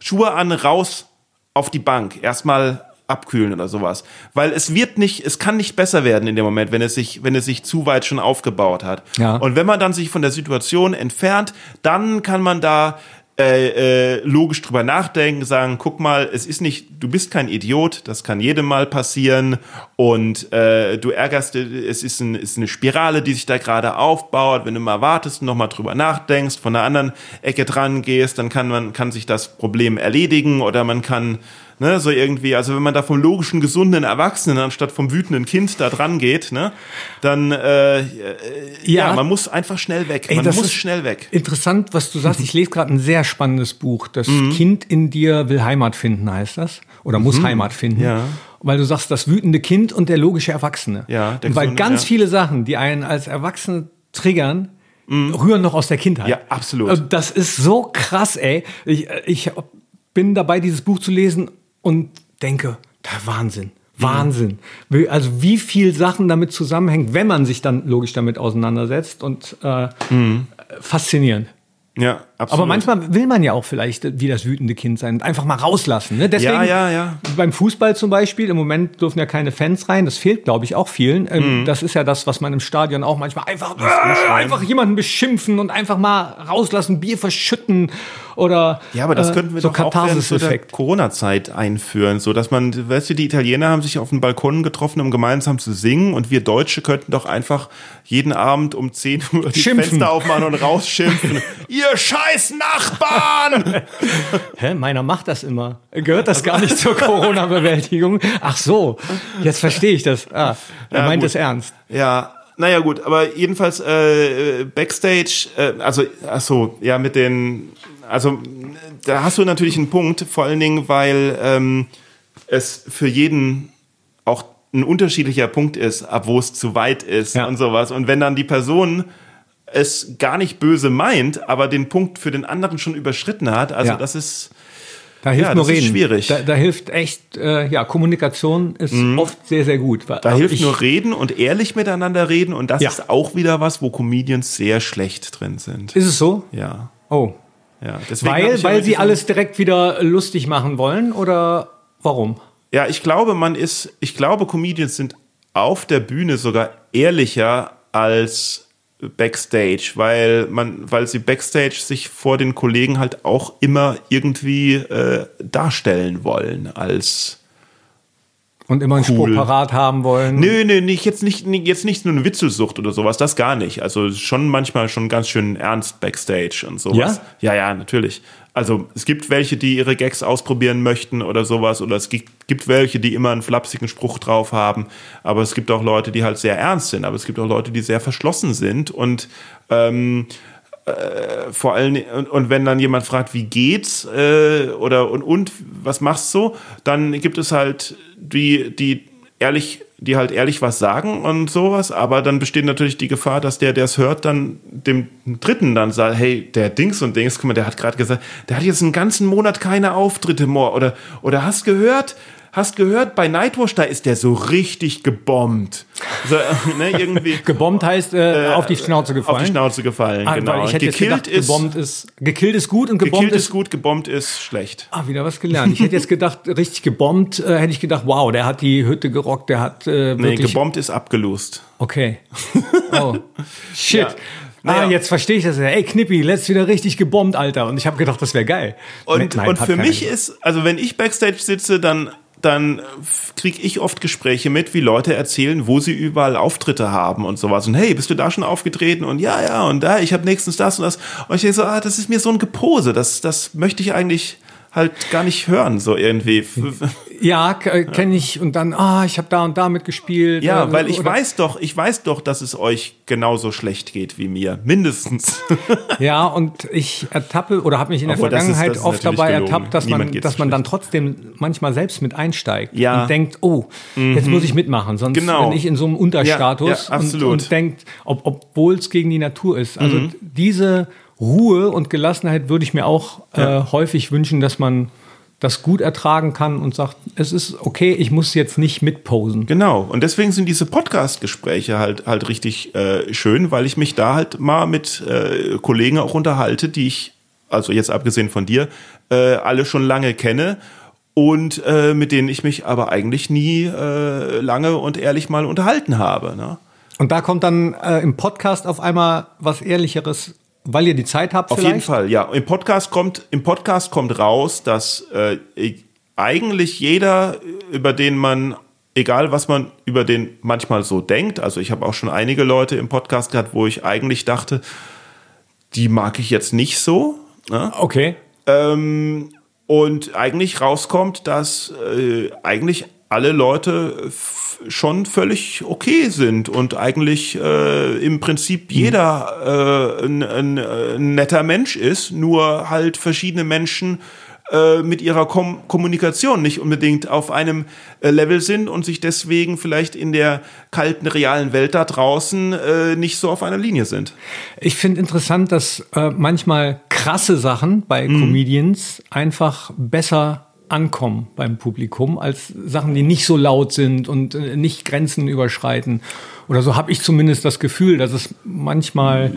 Schuhe an, raus auf die Bank, erstmal abkühlen oder sowas, weil es wird nicht, es kann nicht besser werden in dem Moment, wenn es sich, wenn es sich zu weit schon aufgebaut hat. Ja. Und wenn man dann sich von der Situation entfernt, dann kann man da äh, äh, logisch drüber nachdenken, sagen, guck mal, es ist nicht, du bist kein Idiot, das kann jedem mal passieren und äh, du ärgerst, es ist, ein, ist eine Spirale, die sich da gerade aufbaut. Wenn du mal wartest und nochmal drüber nachdenkst, von der anderen Ecke dran gehst, dann kann man, kann sich das Problem erledigen oder man kann Ne, so irgendwie, also wenn man da vom logischen, gesunden Erwachsenen anstatt vom wütenden Kind da dran geht, ne, dann äh, äh, ja. Ja. man muss einfach schnell weg. Ey, man das muss schnell weg. Interessant, was du sagst. Ich lese gerade ein sehr spannendes Buch. Das Mhm. Kind in dir will Heimat finden, heißt das. Oder muss Heimat finden. Mhm. Ja. Weil du sagst, das wütende Kind und der logische Erwachsene. Ja, der und weil gesunde, ganz ja. viele Sachen, die einen als Erwachsene triggern, rühren noch aus der Kindheit. Mhm. Ja, absolut. Und Das ist so krass, ey. Ich, ich bin dabei, dieses Buch zu lesen und denke, der Wahnsinn. Wahnsinn. Also wie viel Sachen damit zusammenhängt, wenn man sich dann logisch damit auseinandersetzt und äh, faszinierend. Ja, absolut. Aber manchmal will man ja auch vielleicht wie das wütende Kind sein und einfach mal rauslassen. Ne? Deswegen, Ja, ja, ja. Beim Fußball zum Beispiel, im Moment dürfen ja keine Fans rein. Das fehlt, glaube ich, auch vielen. Mhm. Ähm, Das ist ja das, was man im Stadion auch manchmal einfach, äh, einfach jemanden beschimpfen und einfach mal rauslassen, Bier verschütten oder Ja, aber das äh, könnten wir so doch auch während so der. Corona-Zeit einführen, so dass man, weißt du, die Italiener haben sich auf den Balkonen getroffen, um gemeinsam zu singen und wir Deutsche könnten doch einfach jeden Abend um 10 Uhr die Schimpfen. Fenster aufmachen und rausschimpfen. Ihr scheiß Nachbarn! Hä, meiner macht das immer. Gehört das gar nicht zur Corona-Bewältigung? Ach so, jetzt verstehe ich das. Ah, er Ja, meint es ernst. Ja, naja gut, aber jedenfalls äh, Backstage, äh, also ach so, ja mit den, also da hast du natürlich einen Punkt, vor allen Dingen, weil ähm, es für jeden auch ein unterschiedlicher Punkt ist, ab wo es zu weit ist Ja. und sowas. Und wenn dann die Person es gar nicht böse meint, aber den Punkt für den anderen schon überschritten hat, also Ja. das ist Da hilft Ja, nur das ist reden. schwierig. Da, da hilft echt, äh, ja, Kommunikation ist oft sehr, sehr gut. Da hilft nur reden und ehrlich miteinander reden und das ist auch wieder was, wo Comedians sehr schlecht drin sind. Ist es so? Ja. Oh. Ja, Weil, weil sie alles direkt wieder lustig machen wollen oder warum? Ja, ich glaube, man ist, ich glaube, Comedians sind auf der Bühne sogar ehrlicher als Backstage, weil man, weil sie Backstage sich vor den Kollegen halt auch immer irgendwie äh, darstellen wollen als Und immer einen Cool. Spruch parat haben wollen. Nö, nö, nicht, jetzt nicht, jetzt nicht nur eine Witzelsucht oder sowas, das gar nicht. Also schon manchmal schon ganz schön ernst Backstage und sowas. Ja, ja, natürlich. Also es gibt welche, die ihre Gags ausprobieren möchten oder sowas, oder es gibt, gibt welche, die immer einen flapsigen Spruch drauf haben, aber es gibt auch Leute, die halt sehr ernst sind, aber es gibt auch Leute, die sehr verschlossen sind und ähm, äh, vor allem und, und wenn dann jemand fragt, wie geht's äh, oder und und was machst du, dann gibt es halt die die ehrlich die halt ehrlich was sagen und sowas, aber dann besteht natürlich die Gefahr, dass der, der es hört, dann dem Dritten dann sagt, hey, der Dings und Dings, guck mal, der hat gerade gesagt, der hat jetzt einen ganzen Monat keine Auftritte mehr oder oder hast gehört, hast gehört, bei Nightwash, da ist der so richtig gebombt. So, ne, irgendwie Gebombt heißt äh, auf die Schnauze gefallen. auf die Schnauze gefallen, Ah, genau. ich hätte jetzt Gekillt gedacht, ist gebombt ist, gekillt ist gut und gebombt Gekillt ist, ist gut, gebombt ist schlecht. Ah, wieder was gelernt. Ich hätte jetzt gedacht, richtig gebombt, äh, hätte ich gedacht, wow, der hat die Hütte gerockt, der hat äh, Nee, wirklich. gebombt ist abgelost. Okay. Oh. Shit. Ja. Ah, Naja. jetzt verstehe ich das. ja. Ey, Knippi, letzt wieder richtig gebombt, Alter. Und ich habe gedacht, das wäre geil. Und, Nein, und für mich gesagt. ist, also wenn ich Backstage sitze, dann, dann kriege ich oft Gespräche mit, wie Leute erzählen, wo sie überall Auftritte haben und sowas. Und hey, bist du da schon aufgetreten? Und ja, ja, und da, ich habe nächstens das und das. Und ich denke so, ah, das ist mir so ein Gepose. Das, das möchte ich eigentlich halt gar nicht hören, so irgendwie. Ja, kenne ich. Und dann, ah, ich habe da und da mitgespielt. Ja, äh, weil ich weiß doch, ich weiß doch, dass es euch genauso schlecht geht wie mir. Mindestens. Ja, und ich ertappe oder habe mich in der Obwohl, das ist- Vergangenheit das ist oft dabei gelogen. ertappt, dass Niemand man, dass man schlecht. dann trotzdem manchmal selbst mit einsteigt Ja. Mhm. und denkt, oh, jetzt muss ich mitmachen, sonst Genau. bin ich in so einem Unterstatus Ja, ja. Mhm. Und, und denkt, ob, obwohl es gegen die Natur ist. Also diese Ruhe und Gelassenheit würde ich mir auch äh, häufig wünschen, dass man das gut ertragen kann und sagt, es ist okay, ich muss jetzt nicht mitposen. Genau. Und deswegen sind diese Podcast-Gespräche halt halt richtig äh, schön, weil ich mich da halt mal mit äh, Kollegen auch unterhalte, die ich, also jetzt abgesehen von dir, äh, alle schon lange kenne und äh, mit denen ich mich aber eigentlich nie äh, lange und ehrlich mal unterhalten habe. Ne? Und da kommt dann äh, im Podcast auf einmal was Ehrlicheres, weil ihr die Zeit habt Auf vielleicht. jeden Fall, ja. Im Podcast kommt, im Podcast kommt raus, dass äh, eigentlich jeder, über den man, egal was man über den manchmal so denkt, also ich habe auch schon einige Leute im Podcast gehabt, wo ich eigentlich dachte, die mag ich jetzt nicht so. Ne? Okay. Ähm, und eigentlich rauskommt, dass äh, eigentlich alle Leute schon völlig okay sind und eigentlich äh, im Prinzip jeder äh, ein, ein, äh, ein netter Mensch ist, nur halt verschiedene Menschen äh, mit ihrer Kom Kommunikation nicht unbedingt auf einem äh, Level sind und sich deswegen vielleicht in der kalten realen Welt da draußen äh, nicht so auf einer Linie sind. Ich finde interessant, dass äh, manchmal krasse Sachen bei Mhm. Comedians einfach besser ankommen beim Publikum als Sachen, die nicht so laut sind und äh, nicht Grenzen überschreiten. Oder so habe ich zumindest das Gefühl, dass es manchmal.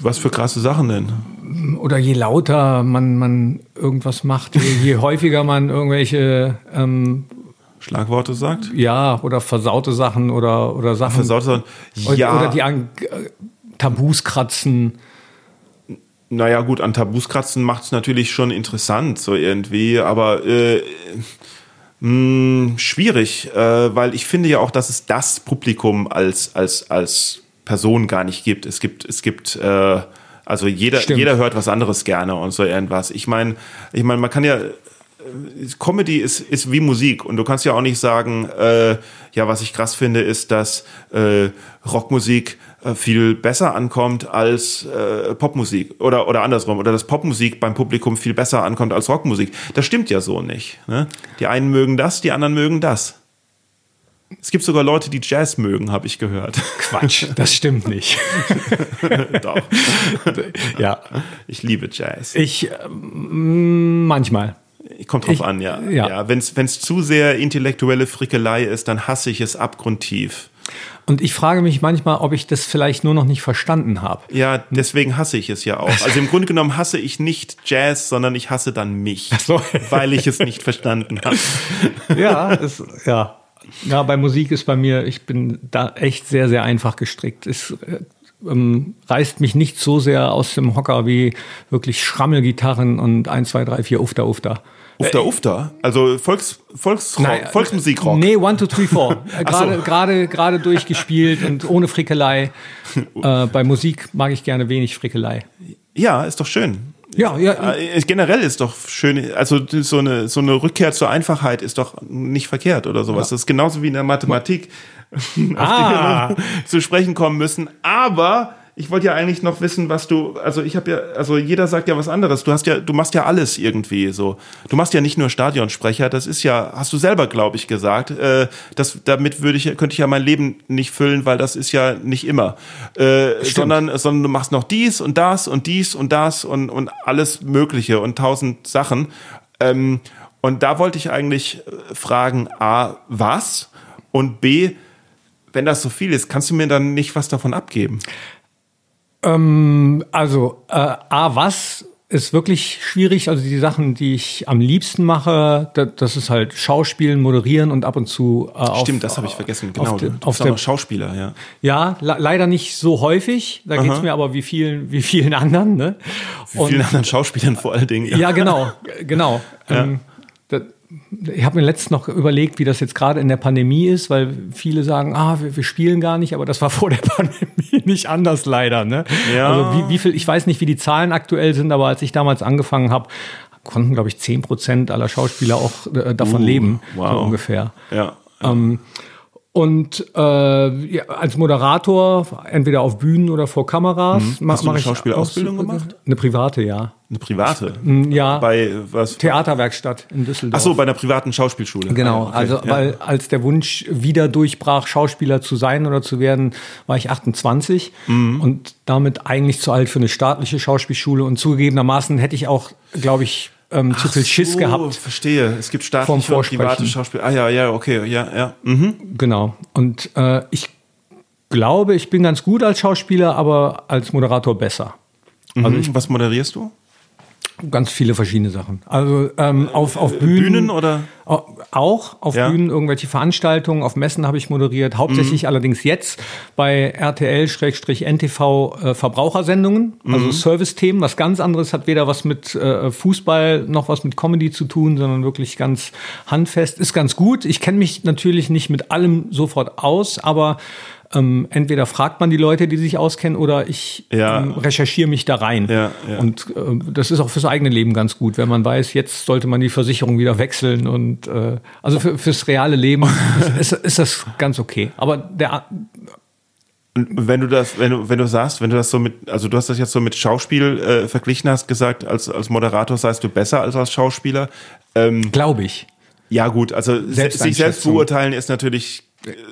Was für krasse Sachen denn? Oder je lauter man, man irgendwas macht, je, je häufiger man irgendwelche ähm, Schlagworte sagt? Ja, oder versaute Sachen oder, oder Sachen. Versaute Sachen. Ja. Oder die an äh, Tabus kratzen. Naja, gut, an Tabus kratzen macht es natürlich schon interessant, so irgendwie, aber äh, mh, schwierig, äh, weil ich finde ja auch, dass es das Publikum als, als, als Person gar nicht gibt. Es gibt, es gibt, äh, also jeder, jeder hört was anderes gerne und so irgendwas. Ich meine, ich meine, man kann ja Comedy ist, ist wie Musik und du kannst ja auch nicht sagen, äh, ja, was ich krass finde, ist, dass äh, Rockmusik äh, viel besser ankommt als äh, Popmusik oder, oder andersrum oder dass Popmusik beim Publikum viel besser ankommt als Rockmusik. Das stimmt ja so nicht. Ne? Die einen mögen das, die anderen mögen das. Es gibt sogar Leute, die Jazz mögen, habe ich gehört. Quatsch, das stimmt nicht. Doch. Ja. Ich liebe Jazz. Ich äh, manchmal. Kommt drauf ich, an, ja. ja. ja Wenn es zu sehr intellektuelle Frickelei ist, dann hasse ich es abgrundtief. Und ich frage mich manchmal, ob ich das vielleicht nur noch nicht verstanden habe. Ja, deswegen hasse ich es ja auch. Also im Grunde genommen hasse ich nicht Jazz, sondern ich hasse dann mich, so. weil ich es nicht verstanden habe. Ja, es, ja. Ja, bei Musik ist bei mir, ich bin da echt sehr, sehr einfach gestrickt. Es äh, ähm, reißt mich nicht so sehr aus dem Hocker wie wirklich Schrammelgitarren und 1, 2, 3, 4 Ufter, Ufter. Ufter, äh, Ufter? Also Volks, Volks, Nein, Volksmusikrock? Nee, 1, 2, 3, 4. Gerade, so. gerade, gerade durchgespielt und ohne Frickelei. äh, bei Musik mag ich gerne wenig Frickelei. Ja, ist doch schön. Ja, ja. Äh, generell ist doch schön, also so eine, so eine Rückkehr zur Einfachheit ist doch nicht verkehrt oder sowas. Ja. Das ist genauso wie in der Mathematik, ah. zu sprechen kommen müssen. Aber ich wollte ja eigentlich noch wissen, was du, also ich habe ja, also jeder sagt ja was anderes. Du hast ja, du machst ja alles irgendwie so. Du machst ja nicht nur Stadionsprecher, das ist ja, hast du selber, glaube ich, gesagt. Äh, das, damit würde ich, könnte ich ja mein Leben nicht füllen, weil das ist ja nicht immer. Äh, sondern, sondern du machst noch dies und das und dies und das und, und alles Mögliche und tausend Sachen. Ähm, und da wollte ich eigentlich fragen, A, was? Und B, wenn das so viel ist, kannst du mir dann nicht was davon abgeben? Ähm, also, äh, A, was ist wirklich schwierig. Also die Sachen, die ich am liebsten mache, das ist halt Schauspielen, Moderieren und ab und zu äh, auf, Stimmt, das habe ich vergessen. Genau, auf, de, auf der Schauspieler, ja. Ja, leider nicht so häufig. Da geht es mir aber wie vielen, wie vielen anderen. Ne? Wie vielen anderen Schauspielern vor allen Dingen. Ja, ja genau, genau. Ja. Ähm, ich habe mir letztens noch überlegt, wie das jetzt gerade in der Pandemie ist, weil viele sagen, ah, wir, wir, spielen gar nicht, aber das war vor der Pandemie nicht anders leider. Ne? Ja. Also wie, wie viel, ich weiß nicht, wie die Zahlen aktuell sind, aber als ich damals angefangen habe, konnten, glaube ich, zehn Prozent aller Schauspieler auch äh, davon uh, leben, wow. so ungefähr. Ja. ja. Ähm, und äh, ja, als Moderator, entweder auf Bühnen oder vor Kameras. Mhm. Hast du eine Schauspielausbildung gemacht? Eine private, ja. Eine private? Mm, ja. Bei was? Theaterwerkstatt in Düsseldorf. Ach so, bei einer privaten Schauspielschule. Genau, ah, okay. also ja. weil als der Wunsch wieder durchbrach, Schauspieler zu sein oder zu werden, war ich 28 mhm. und damit eigentlich zu alt für eine staatliche Schauspielschule und zugegebenermaßen hätte ich auch, glaube ich, ähm, zu viel Schiss so, gehabt. verstehe. Es gibt staatliche und private Schauspieler. Ah ja, ja, okay, ja, ja. Mhm. Genau. Und äh, ich glaube, ich bin ganz gut als Schauspieler, aber als Moderator besser. Mhm. Also ich, Was moderierst du? Ganz viele verschiedene Sachen. Also ähm, auf, auf Bühnen, Bühnen oder auch auf ja. Bühnen irgendwelche Veranstaltungen, auf Messen habe ich moderiert, hauptsächlich mhm. allerdings jetzt bei RTL-NTV äh, Verbrauchersendungen, also mhm. Service-Themen. Was ganz anderes hat weder was mit äh, Fußball noch was mit Comedy zu tun, sondern wirklich ganz handfest. Ist ganz gut. Ich kenne mich natürlich nicht mit allem sofort aus, aber ähm, entweder fragt man die Leute, die sich auskennen, oder ich ja. ähm, recherchiere mich da rein. Ja, ja. Und äh, das ist auch fürs eigene Leben ganz gut, wenn man weiß, jetzt sollte man die Versicherung wieder wechseln. Und äh, also für, fürs reale Leben ist, ist das ganz okay. Aber der wenn du das, wenn du, wenn du sagst, wenn du das so mit, also du hast das jetzt so mit Schauspiel äh, verglichen hast, gesagt, als, als Moderator seist du besser als als Schauspieler. Ähm, Glaube ich. Ja, gut, also sich selbst beurteilen ist natürlich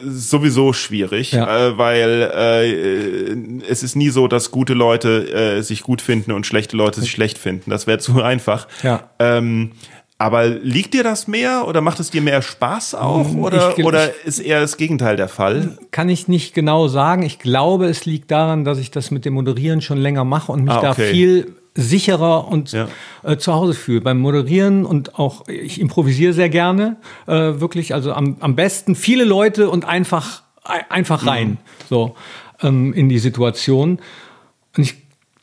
sowieso schwierig, ja. äh, weil äh, es ist nie so, dass gute Leute äh, sich gut finden und schlechte Leute sich schlecht finden. Das wäre zu einfach. Ja. Ähm, Aber liegt dir das mehr oder macht es dir mehr Spaß auch? Hm, Oder, ich- oder ist eher das Gegenteil der Fall? Kann ich nicht genau sagen. Ich glaube, es liegt daran, dass ich das mit dem Moderieren schon länger mache und mich Ah, da okay. viel sicherer und Ja. äh, zu Hause fühle. Beim Moderieren und auch, ich improvisiere sehr gerne, äh, wirklich, also am, am besten viele Leute und einfach, ein- einfach rein, so, ähm, in die Situation. Und ich,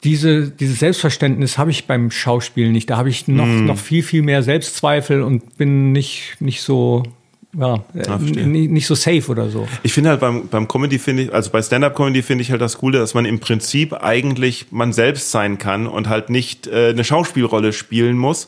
diese, dieses Selbstverständnis habe ich beim Schauspiel nicht. Da habe ich noch, noch viel, viel mehr Selbstzweifel und bin nicht, nicht so, ja, n- nicht so safe oder so. Ich finde halt beim, beim Comedy finde ich, also bei Stand-Up-Comedy finde ich halt das Coole, dass man im Prinzip eigentlich man selbst sein kann und halt nicht äh, eine Schauspielrolle spielen muss.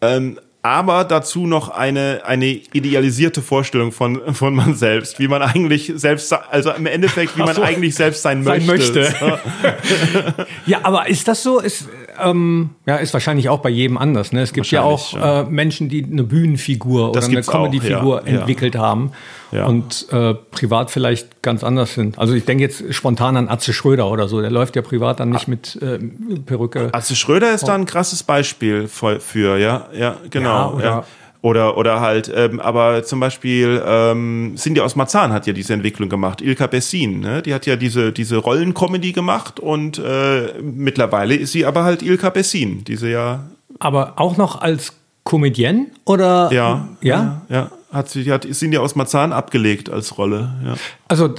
Ähm, aber dazu noch eine, eine idealisierte Vorstellung von, von man selbst, wie man eigentlich selbst, se- also im Endeffekt, wie man so. eigentlich selbst sein Sein möchte. möchte. Ja, aber ist das so? Ist, ähm, ja, ist wahrscheinlich auch bei jedem anders. Ne? Es gibt ja auch Wahrscheinlich, äh, Menschen, die eine Bühnenfigur Das oder eine Comedyfigur ja, ja. entwickelt haben Ja. und äh, privat vielleicht ganz anders sind. Also ich denke jetzt spontan an Atze Schröder oder so. Der läuft ja privat dann nicht mit äh, Perücke. Also Schröder ist da ein krasses Beispiel für, ja, ja, genau. Ja, Ja, oder- oder, halt, ähm, aber zum Beispiel ähm, Cindy aus Marzahn hat ja diese Entwicklung gemacht. Ilka Bessin, ne? die hat ja diese, diese Rollencomedy gemacht und äh, mittlerweile ist sie aber halt Ilka Bessin, diese ja, Aber auch noch als Comedienne oder? ja, Ja? ja, ja hat sie, die hat Cindy aus Marzahn abgelegt als Rolle, ja. Also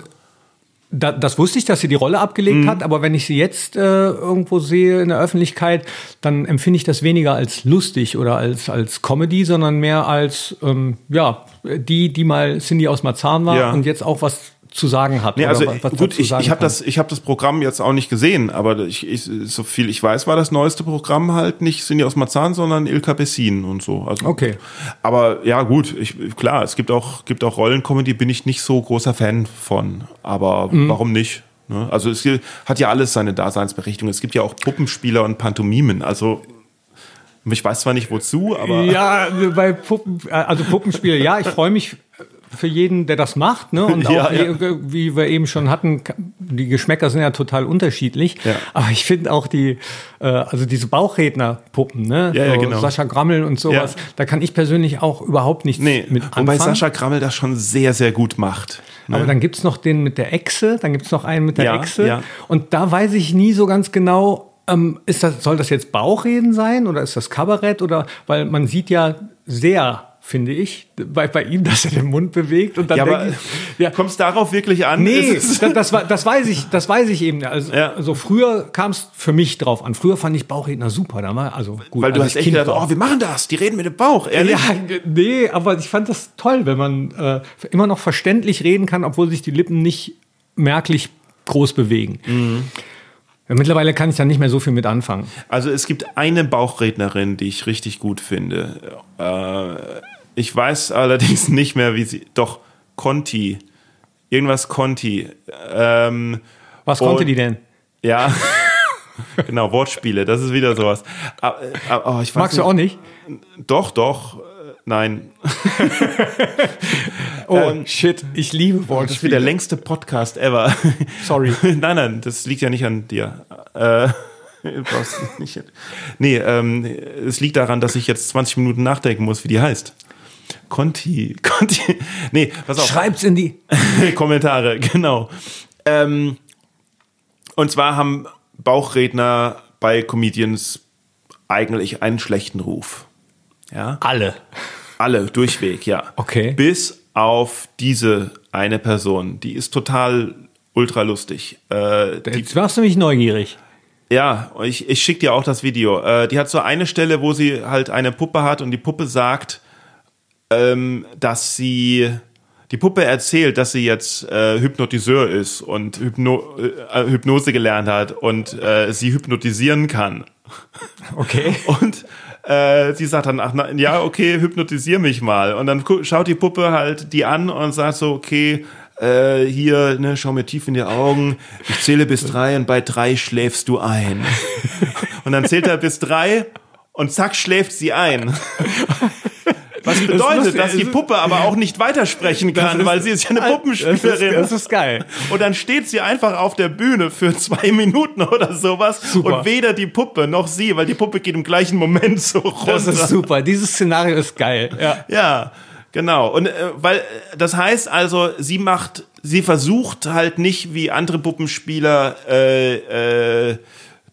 da, das wusste ich, dass sie die Rolle abgelegt Mhm. hat, aber wenn ich sie jetzt äh, irgendwo sehe in der Öffentlichkeit, dann empfinde ich das weniger als lustig oder als, als Comedy, sondern mehr als ähm, ja, die, die mal Cindy aus Marzahn war Ja. und jetzt auch was zu sagen hat. Nee, also gut, ich, ich habe das, ich hab das Programm jetzt auch nicht gesehen, aber ich, ich, so viel ich weiß, war das neueste Programm halt nicht Cindy aus Marzahn, sondern Ilka Bessin und so. Also, Okay. Aber ja, gut, ich, klar, es gibt auch, gibt auch Rollencomedy, bin ich nicht so großer Fan von. Aber Mhm. warum nicht? Ne? Also es hat ja alles seine Daseinsberechtigung. Es gibt ja auch Puppenspieler und Pantomimen. Also ich weiß zwar nicht wozu, aber Ja, bei Puppen, also Puppenspiele, ja, ich freue mich für jeden, der das macht, ne? Und auch Ja, wie, ja. wie wir eben schon hatten, die Geschmäcker sind ja total unterschiedlich. Ja. Aber ich finde auch die, äh, also diese Bauchredner-Puppen, ne? Ja, ja, so genau. Sascha Grammel und sowas, da kann ich persönlich auch überhaupt nichts nee, mit wobei anfangen. Sascha Grammel das schon sehr, sehr gut macht. Ne? Aber dann gibt's noch den mit der Echse, dann gibt's noch einen mit der Echse. Und da weiß ich nie so ganz genau, ähm, ist das, soll das jetzt Bauchreden sein oder ist das Kabarett? Oder weil man sieht ja sehr, finde ich, bei, bei ihm, dass er den Mund bewegt und dann ja, aber ich, ja, kommt es darauf wirklich an? Nee, das, das, war- das weiß ich, das weiß ich eben. Also, Ja. also früher kam es für mich drauf an. Früher fand ich Bauchredner super. Da war also gut. Weil du hast echt Kind gedacht, oh, wir machen das, die reden mit dem Bauch, ehrlich? Ja, nee, aber ich fand das toll, wenn man äh, immer noch verständlich reden kann, obwohl sich die Lippen nicht merklich groß bewegen. Mhm. Mittlerweile kann ich da nicht mehr so viel mit anfangen. Also es gibt eine Bauchrednerin, die ich richtig gut finde. Äh, ich weiß allerdings nicht mehr, wie sie. Doch, Conti. Irgendwas Conti. Ähm, Was konnte die denn? ja. genau, Wortspiele, das ist wieder sowas. Aber, aber, oh, ich weiß Magst du auch nicht? Doch, doch. äh, Nein. Oh, shit, ich liebe Das ist wieder Wortspiele. der längste Podcast ever. Sorry. nein, nein, das liegt ja nicht an dir. Äh, brauchst nicht. Nee, ähm, es liegt daran, dass ich jetzt 20 Minuten nachdenken muss, wie die heißt. Conti. Conti. Nee, pass auf. Schreib's in die. Kommentare, genau. Ähm, und zwar haben Bauchredner bei Comedians eigentlich einen schlechten Ruf. Ja. Alle. Alle, durchweg, ja. Okay. Bis auf diese eine Person. Die ist total ultra lustig. Äh, Jetzt machst du mich neugierig. ja, ich, ich schicke dir auch das Video. Äh, die hat so eine Stelle, wo sie halt eine Puppe hat und die Puppe sagt, ähm, dass sie. Die Puppe erzählt, dass sie jetzt äh, Hypnotiseur ist und Hypno äh, Hypnose gelernt hat und äh, sie hypnotisieren kann. Okay. Und äh, sie sagt dann, ach, na, ja, okay, hypnotisier mich mal. Und dann schaut die Puppe halt die an und sagt so, okay, äh, hier, ne, schau mir tief in die Augen, ich zähle bis drei und bei drei schläfst du ein. und dann zählt er bis drei und zack, schläft sie ein. Was bedeutet, dass die Puppe aber auch nicht weitersprechen kann, ist- weil sie ist ja eine Puppenspielerin. Das ist, das ist geil. Und dann steht sie einfach auf der Bühne für zwei Minuten oder sowas Super. und weder die Puppe noch sie, weil die Puppe geht im gleichen Moment so runter. Das ist super. Dieses Szenario ist geil. Ja. Ja, genau. Und äh, weil äh, das heißt also, sie macht, sie versucht halt nicht wie andere Puppenspieler äh, äh,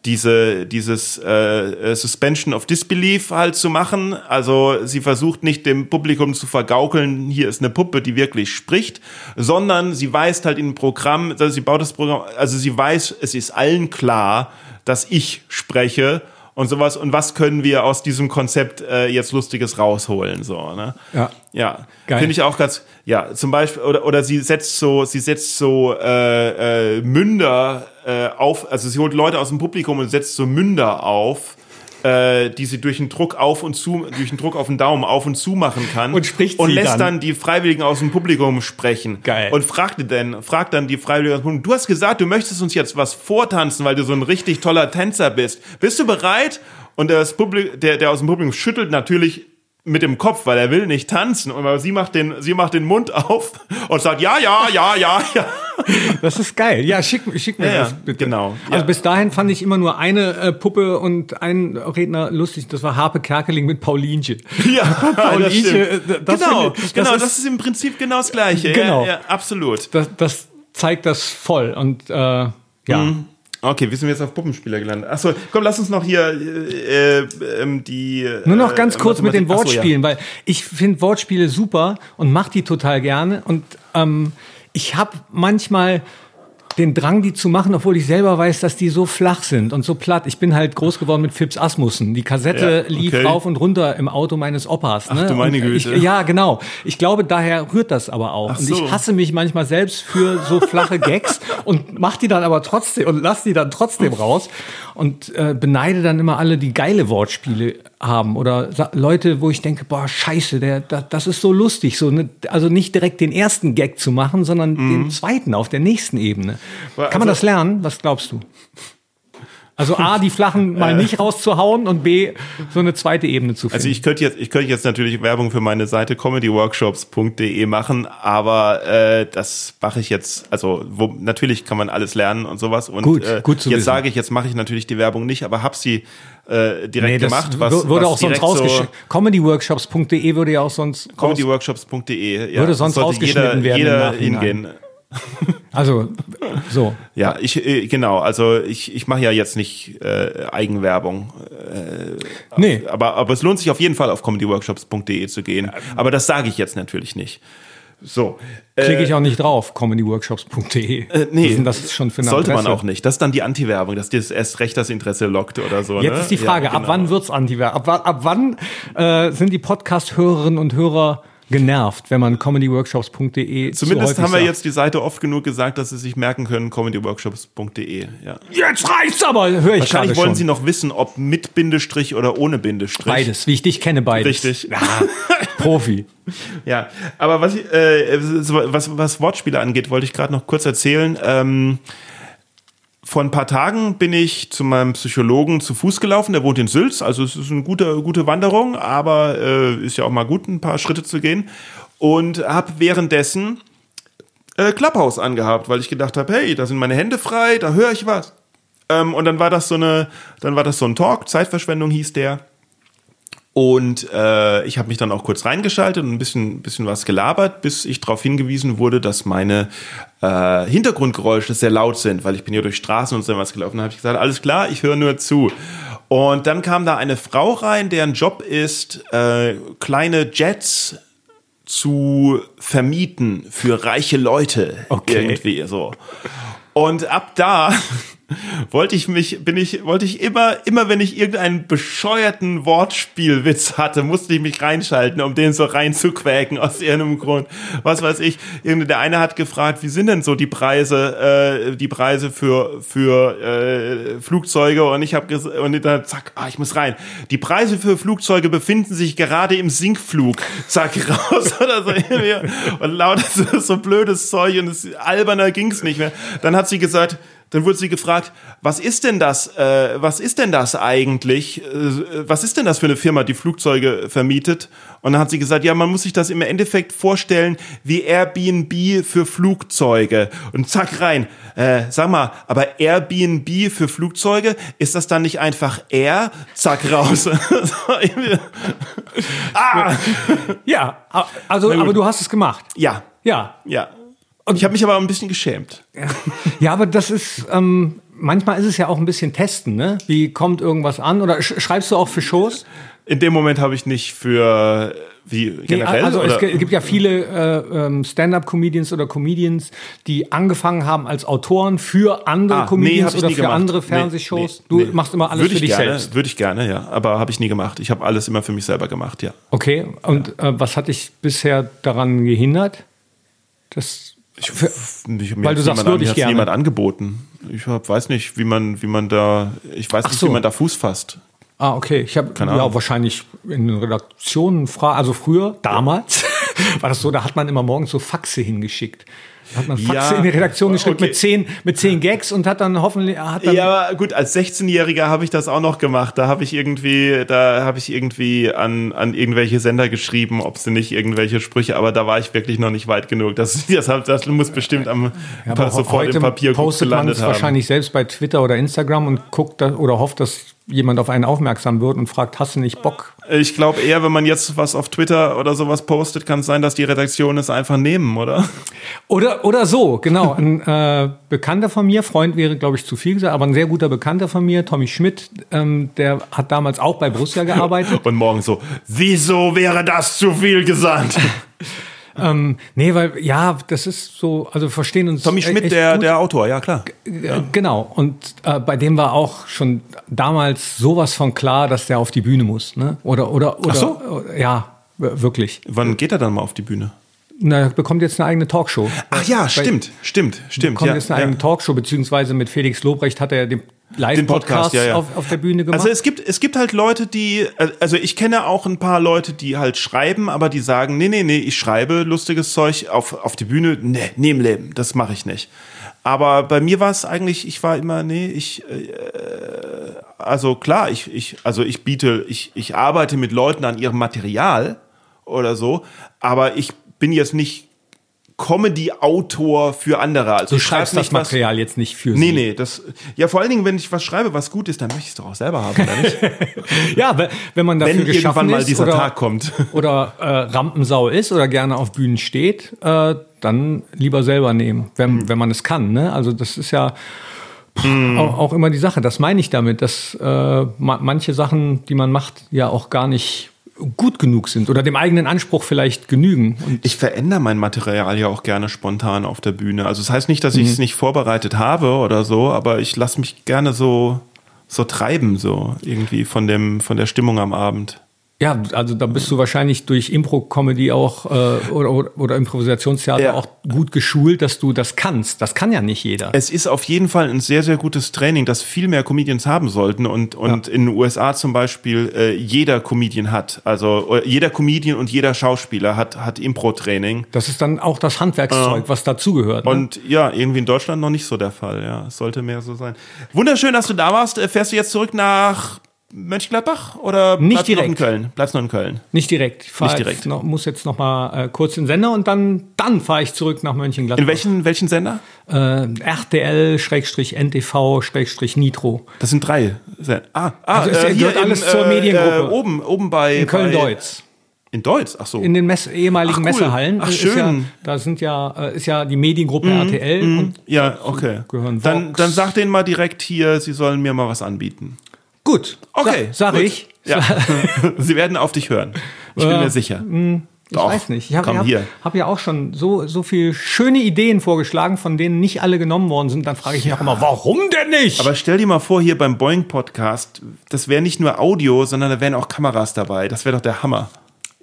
diese dieses äh, äh, Suspension of Disbelief halt zu machen. Also sie versucht nicht dem Publikum zu vergaukeln, hier ist eine Puppe, die wirklich spricht, sondern sie weist halt in ein Programm, also sie baut das Programm, also sie weiß, es ist allen klar, dass ich spreche und sowas. Und was können wir aus diesem Konzept äh, jetzt lustiges rausholen so ne? Ja. ja. Finde ich auch ganz ja zum Beispiel oder oder sie setzt so sie setzt so äh, äh, Münder äh, auf also sie holt Leute aus dem Publikum und setzt so Münder auf äh, die sie durch den Druck auf und zu durch den Druck auf den Daumen auf und zu machen kann Und spricht und lässt dann. dann die Freiwilligen aus dem Publikum sprechen Geil. und fragte dann fragt dann die Freiwilligen aus dem Publikum du hast gesagt du möchtest uns jetzt was vortanzen weil du so ein richtig toller Tänzer bist bist du bereit und das Publikum der der aus dem Publikum schüttelt natürlich mit dem Kopf, weil er will nicht tanzen. Und aber sie macht den, sie macht den Mund auf und sagt, ja, ja, ja, ja, ja. Das ist geil. Ja, schick, schick mir Ja, das bitte. genau. Also Ja. bis dahin fand ich immer nur eine äh, Puppe und einen Redner lustig. Das war Harpe Kerkeling mit Paulinchen. Ja, das Paulinchen, stimmt. äh, das genau, ich- das genau, ist- das ist im Prinzip genau das Gleiche. Genau. Ja, ja, absolut. Das, das zeigt das voll. Und äh, ja. Mhm. Okay, wie sind wir jetzt auf Puppenspieler gelandet? Achso, komm, lass uns noch hier äh, äh, ähm, die. Nur noch ganz äh, kurz mit den Mathematik- Ach so, ja. Wortspielen, weil ich finde Wortspiele super und mache die total gerne. Und ähm, ich habe manchmal den Drang, die zu machen, obwohl ich selber weiß, dass die so flach sind und so platt. Ich bin halt groß geworden mit Fips Asmussen. Die Kassette Ja, lief okay. rauf und runter im Auto meines Opas. Ne? du meine Güte. Ich, ja, genau. Ich glaube, daher rührt das aber auch. Ach Und so. ich hasse mich manchmal selbst für so flache Gags und mach die dann aber trotzdem und lass die dann trotzdem raus und äh, beneide dann immer alle, die geile Wortspiele haben oder Leute, wo ich denke, boah, scheiße, der, da, das ist so lustig, so ne, also nicht direkt den ersten Gag zu machen, sondern den zweiten auf der nächsten Ebene. Kann man also- das lernen? Was glaubst du? Also A, die flachen mal nicht rauszuhauen und B, so eine zweite Ebene zu finden. Also ich könnte jetzt, ich könnte jetzt natürlich Werbung für meine Seite comedyworkshops.de machen, aber äh, das mache ich jetzt, also wo, natürlich kann man alles lernen und sowas. Und Gut, äh, gut zu jetzt wissen. sage ich, jetzt mache ich natürlich die Werbung nicht, aber hab sie äh, direkt Nee, gemacht. Was, wür- würde was auch sonst direkt so rausgeschnitten. Comedyworkshops.de würde ja auch sonst comedyworkshops.de. Ja, Würde sonst rausgeschnitten jeder, werden Jeder hingehen. Also so. Ja, ich äh, genau, also ich, ich mache ja jetzt nicht äh, Eigenwerbung, Nee, aber, aber es lohnt sich auf jeden Fall auf comedyworkshops.de zu gehen. Aber das sage ich jetzt natürlich nicht. So. klicke äh, ich auch nicht drauf, comedyworkshops.de. Äh, nee, ist das schon für eine sollte man Adresse? auch nicht. Das ist dann die Anti-Werbung, dass dir das erst recht das Interesse lockt oder so. Jetzt ne? ist die Frage, Ja, ab genau. wann wird's Antiwerbung? Ab, ab wann äh, sind die Podcast-Hörerinnen und Hörer genervt, wenn man comedyworkshops.de zu Zumindest haben wir sagt? jetzt die Seite oft genug gesagt, dass sie sich merken können, comedyworkshops.de. Ja. Jetzt reicht's aber, höre ich gerade Wahrscheinlich wollen schon. sie noch wissen, ob mit Bindestrich oder ohne Bindestrich. Beides, wie ich dich kenne, beides. Richtig. Ja, Profi. Ja, aber was, ich, äh, was, was Wortspiele angeht, wollte ich gerade noch kurz erzählen. Ähm, vor ein paar Tagen bin ich zu meinem Psychologen zu Fuß gelaufen. Der wohnt in Sülz, also es ist eine gute, gute Wanderung, aber äh, ist ja auch mal gut, ein paar Schritte zu gehen. Und habe währenddessen äh, Clubhouse angehabt, weil ich gedacht habe, hey, da sind meine Hände frei, da höre ich was. Ähm, und dann war das so eine, dann war das so ein Talk, Zeitverschwendung hieß der. Und äh, ich habe mich dann auch kurz reingeschaltet und ein bisschen, bisschen was gelabert, bis ich darauf hingewiesen wurde, dass meine äh, Hintergrundgeräusche sehr laut sind, weil ich bin hier durch Straßen und so was gelaufen. Da habe ich gesagt, alles klar, ich höre nur zu. Und dann kam da eine Frau rein, deren Job ist, äh, kleine Jets zu vermieten für reiche Leute. Okay. Irgendwie so. Und ab da wollte ich mich, bin ich, wollte ich immer, immer wenn ich irgendeinen bescheuerten Wortspielwitz hatte, musste ich mich reinschalten, um den so reinzuquäken aus irgendeinem Grund. Was weiß ich. Irgendwie der eine hat gefragt, wie sind denn so die Preise, äh, die Preise für für äh, Flugzeuge? Und ich habe und dann zack, ah, ich muss rein. Die Preise für Flugzeuge befinden sich gerade im Sinkflug. Zack raus oder so. Und lauter so, so blödes Zeug und es alberner ging's nicht mehr. Dann hat sie gesagt dann wurde sie gefragt, was ist denn das, äh, was ist denn das eigentlich? Äh, was ist denn das für eine Firma, die Flugzeuge vermietet? Und dann hat sie gesagt, ja, man muss sich das im Endeffekt vorstellen wie Airbnb für Flugzeuge. Und zack rein. Äh, sag mal, aber Airbnb für Flugzeuge, ist das dann nicht einfach Air? Zack raus. ah! Ja, also, aber du hast es gemacht. Ja. Ja. Ja. Und ich habe mich aber ein bisschen geschämt. Ja, ja aber das ist, ähm, manchmal ist es ja auch ein bisschen testen, ne? Wie kommt irgendwas an? Oder sch schreibst du auch für Shows? In dem Moment habe ich nicht für wie generell. Also oder? es gibt ja viele äh, ähm, Stand-up-Comedians oder Comedians, die angefangen haben als Autoren für andere ah, Comedians nee, oder für gemacht. andere Fernsehshows. Nee, nee, du machst immer alles Würde für dich gerne, selbst. Würde ich gerne, ja. Aber habe ich nie gemacht. Ich habe alles immer für mich selber gemacht, ja. Okay. Und ja. äh, was hat dich bisher daran gehindert? Das ich, ich, weil du sagst, würde ich gerne. niemand angeboten. Ich hab, weiß nicht, wie man, wie man da, ich weiß Ach nicht, so. wie man da Fuß fasst. Ah, okay. Ich habe ja wahrscheinlich in den Redaktionen, also früher, damals, war das so, da hat man immer morgens so Faxe hingeschickt. Hat man Faxe ja, in die Redaktion geschickt okay. mit zehn, mit zehn Gags und hat dann hoffentlich. Hat dann ja, gut, als 16-Jähriger habe ich das auch noch gemacht. Da habe ich irgendwie, da habe ich irgendwie an, an irgendwelche Sender geschrieben, ob sie nicht irgendwelche Sprüche, aber da war ich wirklich noch nicht weit genug. Das, das, das muss bestimmt am ja, sofort im Papier postet gelandet haben. wahrscheinlich selbst bei Twitter oder Instagram und guckt da, oder hofft, dass jemand auf einen aufmerksam wird und fragt, hast du nicht Bock? Ich glaube eher, wenn man jetzt was auf Twitter oder sowas postet, kann es sein, dass die Redaktionen es einfach nehmen, oder? Oder, oder so, genau. Ein äh, Bekannter von mir, Freund wäre, glaube ich, zu viel gesagt, aber ein sehr guter Bekannter von mir, Tommy Schmidt, ähm, der hat damals auch bei Borussia gearbeitet. und morgen so, wieso wäre das zu viel gesagt? Ähm, nee, weil, ja, das ist so, also verstehen uns. Tommy Schmidt, der, der Autor, ja klar. G ja. Genau. Und äh, bei dem war auch schon damals sowas von klar, dass der auf die Bühne muss. Ne? Oder, oder, oder. Ach so? Ja, wirklich. Wann geht er dann mal auf die Bühne? Na, er bekommt jetzt eine eigene Talkshow. Ach ja, stimmt, stimmt, stimmt. Bekommt ja, jetzt eine ja. eigene Talkshow, beziehungsweise mit Felix Lobrecht hat er den Live-Podcast ja, ja. auf, auf der Bühne gemacht. Also es gibt, es gibt halt Leute, die, also ich kenne auch ein paar Leute, die halt schreiben, aber die sagen, nee, nee, nee, ich schreibe lustiges Zeug auf, auf die Bühne, nee, nee im Leben, das mache ich nicht. Aber bei mir war es eigentlich, ich war immer, nee, ich, äh, also klar, ich, ich, also ich biete, ich, ich arbeite mit Leuten an ihrem Material oder so, aber ich bin jetzt nicht Comedy-Autor für andere. Also du schreibst das Material was, jetzt nicht für nee, sie. Nee, nee, das, ja, vor allen Dingen, wenn ich was schreibe, was gut ist, dann möchte ich es doch auch selber haben, oder nicht? ja, wenn man dafür wenn geschaffen mal dieser oder, Tag kommt. oder äh, Rampensau ist oder gerne auf Bühnen steht, äh, dann lieber selber nehmen, wenn, mhm. wenn man es kann. Ne? Also das ist ja pff, mhm. auch, auch, immer die Sache. Das meine ich damit, dass äh, manche Sachen, die man macht, ja auch gar nicht gut genug sind oder dem eigenen Anspruch vielleicht genügen. Und ich verändere mein Material ja auch gerne spontan auf der Bühne. Also das heißt nicht, dass mhm. ich es nicht vorbereitet habe oder so, aber ich lasse mich gerne so so treiben so irgendwie von dem von der Stimmung am Abend. Ja, also da bist du wahrscheinlich durch Impro-Comedy auch äh, oder, oder, oder Improvisationstheater ja. auch gut geschult, dass du das kannst. Das kann ja nicht jeder. Es ist auf jeden Fall ein sehr, sehr gutes Training, das viel mehr Comedians haben sollten. Und, und ja. in den USA zum Beispiel äh, jeder Comedian hat. Also äh, jeder Comedian und jeder Schauspieler hat, hat Impro-Training. Das ist dann auch das Handwerkszeug, äh, was dazugehört. Ne? Und ja, irgendwie in Deutschland noch nicht so der Fall. Ja, es sollte mehr so sein. Wunderschön, dass du da warst. Äh, fährst du jetzt zurück nach Mönchengladbach oder nicht direkt. in Köln? Bleibst du noch in Köln? Nicht direkt. Ich nicht direkt. Noch, muss jetzt noch mal äh, kurz in den Sender und dann, dann fahre ich zurück nach Mönchengladbach. In welchen, welchen Sender? Äh, RTL-NTV-Nitro. Das sind drei. Sender. Ah, ah also es äh, gehört alles im, zur äh, Mediengruppe. Äh, oben, oben bei in Köln-Deutz. In Deutsch, ach so. In den Mess ehemaligen ach, cool. Messehallen. Ach schön. Ja, da sind ja äh, ist ja die Mediengruppe mhm, RTL mhm. und ja, okay. Gehören dann, dann sag denen mal direkt hier, sie sollen mir mal was anbieten. Gut. Okay. Sa sag gut. ich. Ja. Sie werden auf dich hören. Ich bin mir sicher. Hm, ich Doch, weiß nicht. Ich habe hab, hab ja auch schon so, so viele schöne Ideen vorgeschlagen, von denen nicht alle genommen worden sind. Dann frage ich mich ja. auch immer, warum denn nicht? Aber stell dir mal vor, hier beim Boeing Podcast, das wäre nicht nur Audio, sondern da wären auch Kameras dabei. Das wäre doch der Hammer.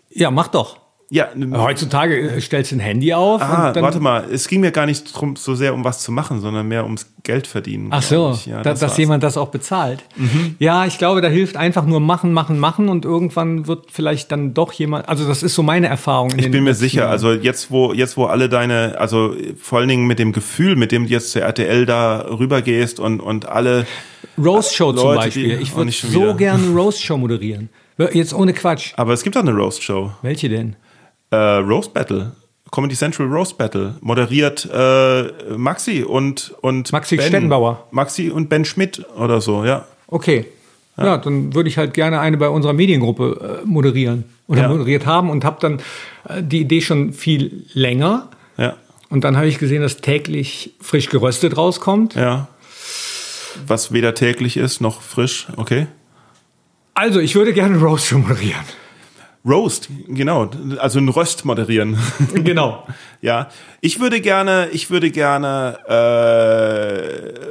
Ja, mach doch. Ja, Heutzutage äh, stellst du ein Handy auf. ah, warte mal, es ging mir gar nicht drum, so sehr um was zu machen, sondern mehr ums Geld verdienen. Ach so. Ja, da, das dass war's. jemand das auch bezahlt. Mhm. Ja, ich glaube, da hilft einfach nur machen, machen, machen und irgendwann wird vielleicht dann doch jemand, also das ist so meine Erfahrung. Ich bin mir sicher, Jahren. also jetzt wo jetzt wo alle deine, also vor allen Dingen mit dem Gefühl, mit dem du jetzt zur RTL da rübergehst und und alle Roast Show zum Leute, Beispiel. die- Ich würde so gerne Roast Show moderieren. Jetzt ohne Quatsch. Aber es gibt auch eine Roast Show. Welche denn? Äh, Roast Battle. Comedy Central Roast Battle. Moderiert äh, Maxi und, und Maxi Ben. Stettenbauer. Maxi und Ben Schmidt oder so, ja. Okay. Ja, dann würde ich halt gerne eine bei unserer Mediengruppe äh, moderieren oder Ja. moderiert haben und habe dann äh, die Idee schon viel länger. Ja. Und dann habe ich gesehen, dass täglich frisch geröstet rauskommt. Ja. Was weder täglich ist noch frisch, okay. Also, ich würde gerne Roast Show moderieren. Roast, genau. Also ein Röst moderieren. genau. Ja, ich würde gerne, ich würde gerne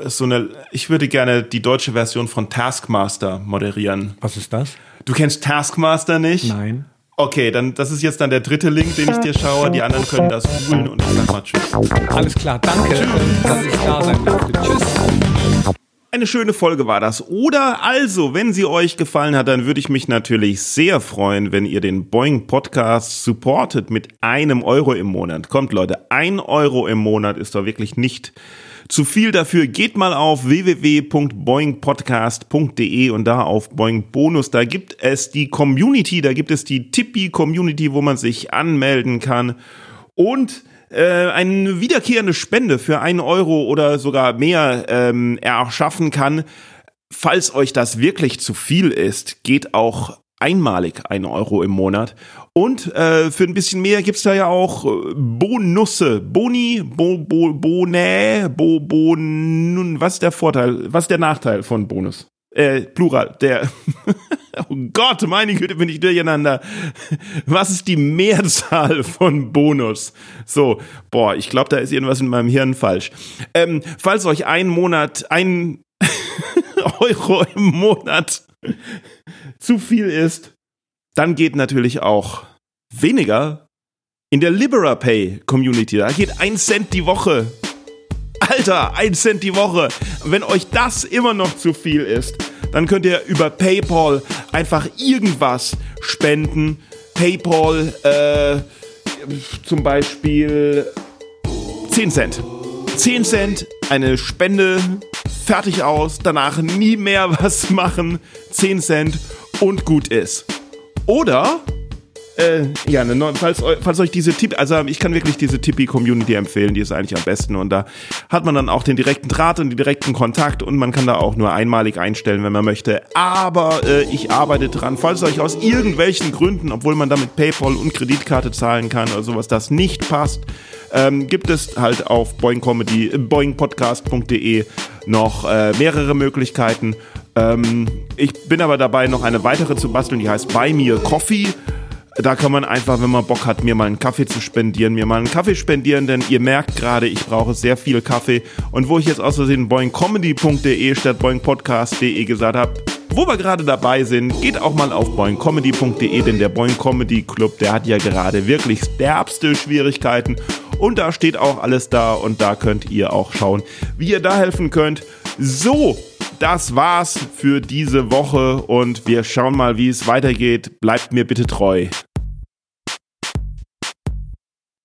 äh, so eine, ich würde gerne die deutsche Version von Taskmaster moderieren. Was ist das? Du kennst Taskmaster nicht? Nein. Okay, dann das ist jetzt dann der dritte Link, den ich dir schaue. Die anderen können das googeln und ich sag mal Tschüss. Alles klar, danke, äh, dass ich da sein durfte. Tschüss. Eine schöne Folge war das. Oder also, wenn sie euch gefallen hat, dann würde ich mich natürlich sehr freuen, wenn ihr den Boeing Podcast supportet mit einem Euro im Monat. Kommt Leute, ein Euro im Monat ist doch wirklich nicht zu viel dafür. Geht mal auf www.boingpodcast.de und da auf Boing Bonus. Da gibt es die Community, da gibt es die Tippi Community, wo man sich anmelden kann. Und äh, eine wiederkehrende Spende für einen Euro oder sogar mehr ähm, erschaffen kann. Falls euch das wirklich zu viel ist, geht auch einmalig ein Euro im Monat. Und äh, für ein bisschen mehr gibt's da ja auch äh, Bonusse. Boni, Bo, Bo, Bonä, Bo, Bon, was ist der Vorteil, was ist der Nachteil von Bonus? Äh, Plural, der, oh Gott, meine Güte, bin ich durcheinander. Was ist die Mehrzahl von Bonus? So, boah, ich glaube, da ist irgendwas in meinem Hirn falsch. Ähm, falls euch ein Monat, ein Euro im Monat zu viel ist, dann geht natürlich auch weniger in der Libera Pay Community. Da geht ein Cent die Woche. Alter, ein Cent die Woche. Wenn euch das immer noch zu viel ist, dann könnt ihr über PayPal einfach irgendwas spenden. PayPal, äh, zum Beispiel 10 Cent. 10 Cent, eine Spende, fertig aus, danach nie mehr was machen. 10 Cent und gut ist. Oder äh, ja, ne, neu- falls, falls euch diese Tipp, also ich kann wirklich diese Tippi-Community empfehlen, die ist eigentlich am besten und da hat man dann auch den direkten Draht und den direkten Kontakt und man kann da auch nur einmalig einstellen, wenn man möchte. Aber äh, ich arbeite dran, falls euch aus irgendwelchen Gründen, obwohl man damit PayPal und Kreditkarte zahlen kann oder sowas, das nicht passt, ähm, gibt es halt auf Boing Comedy, äh, boingpodcast.de noch äh, mehrere Möglichkeiten. Ähm, ich bin aber dabei, noch eine weitere zu basteln, die heißt Buy Me Coffee. Da kann man einfach, wenn man Bock hat, mir mal einen Kaffee zu spendieren, mir mal einen Kaffee spendieren, denn ihr merkt gerade, ich brauche sehr viel Kaffee. Und wo ich jetzt aus Versehen boingcomedy.de statt boingpodcast.de gesagt habe, wo wir gerade dabei sind, geht auch mal auf boingcomedy.de, denn der Boing Comedy Club, der hat ja gerade wirklich derbste Schwierigkeiten. Und da steht auch alles da und da könnt ihr auch schauen, wie ihr da helfen könnt. So, das war's für diese Woche und wir schauen mal, wie es weitergeht. Bleibt mir bitte treu.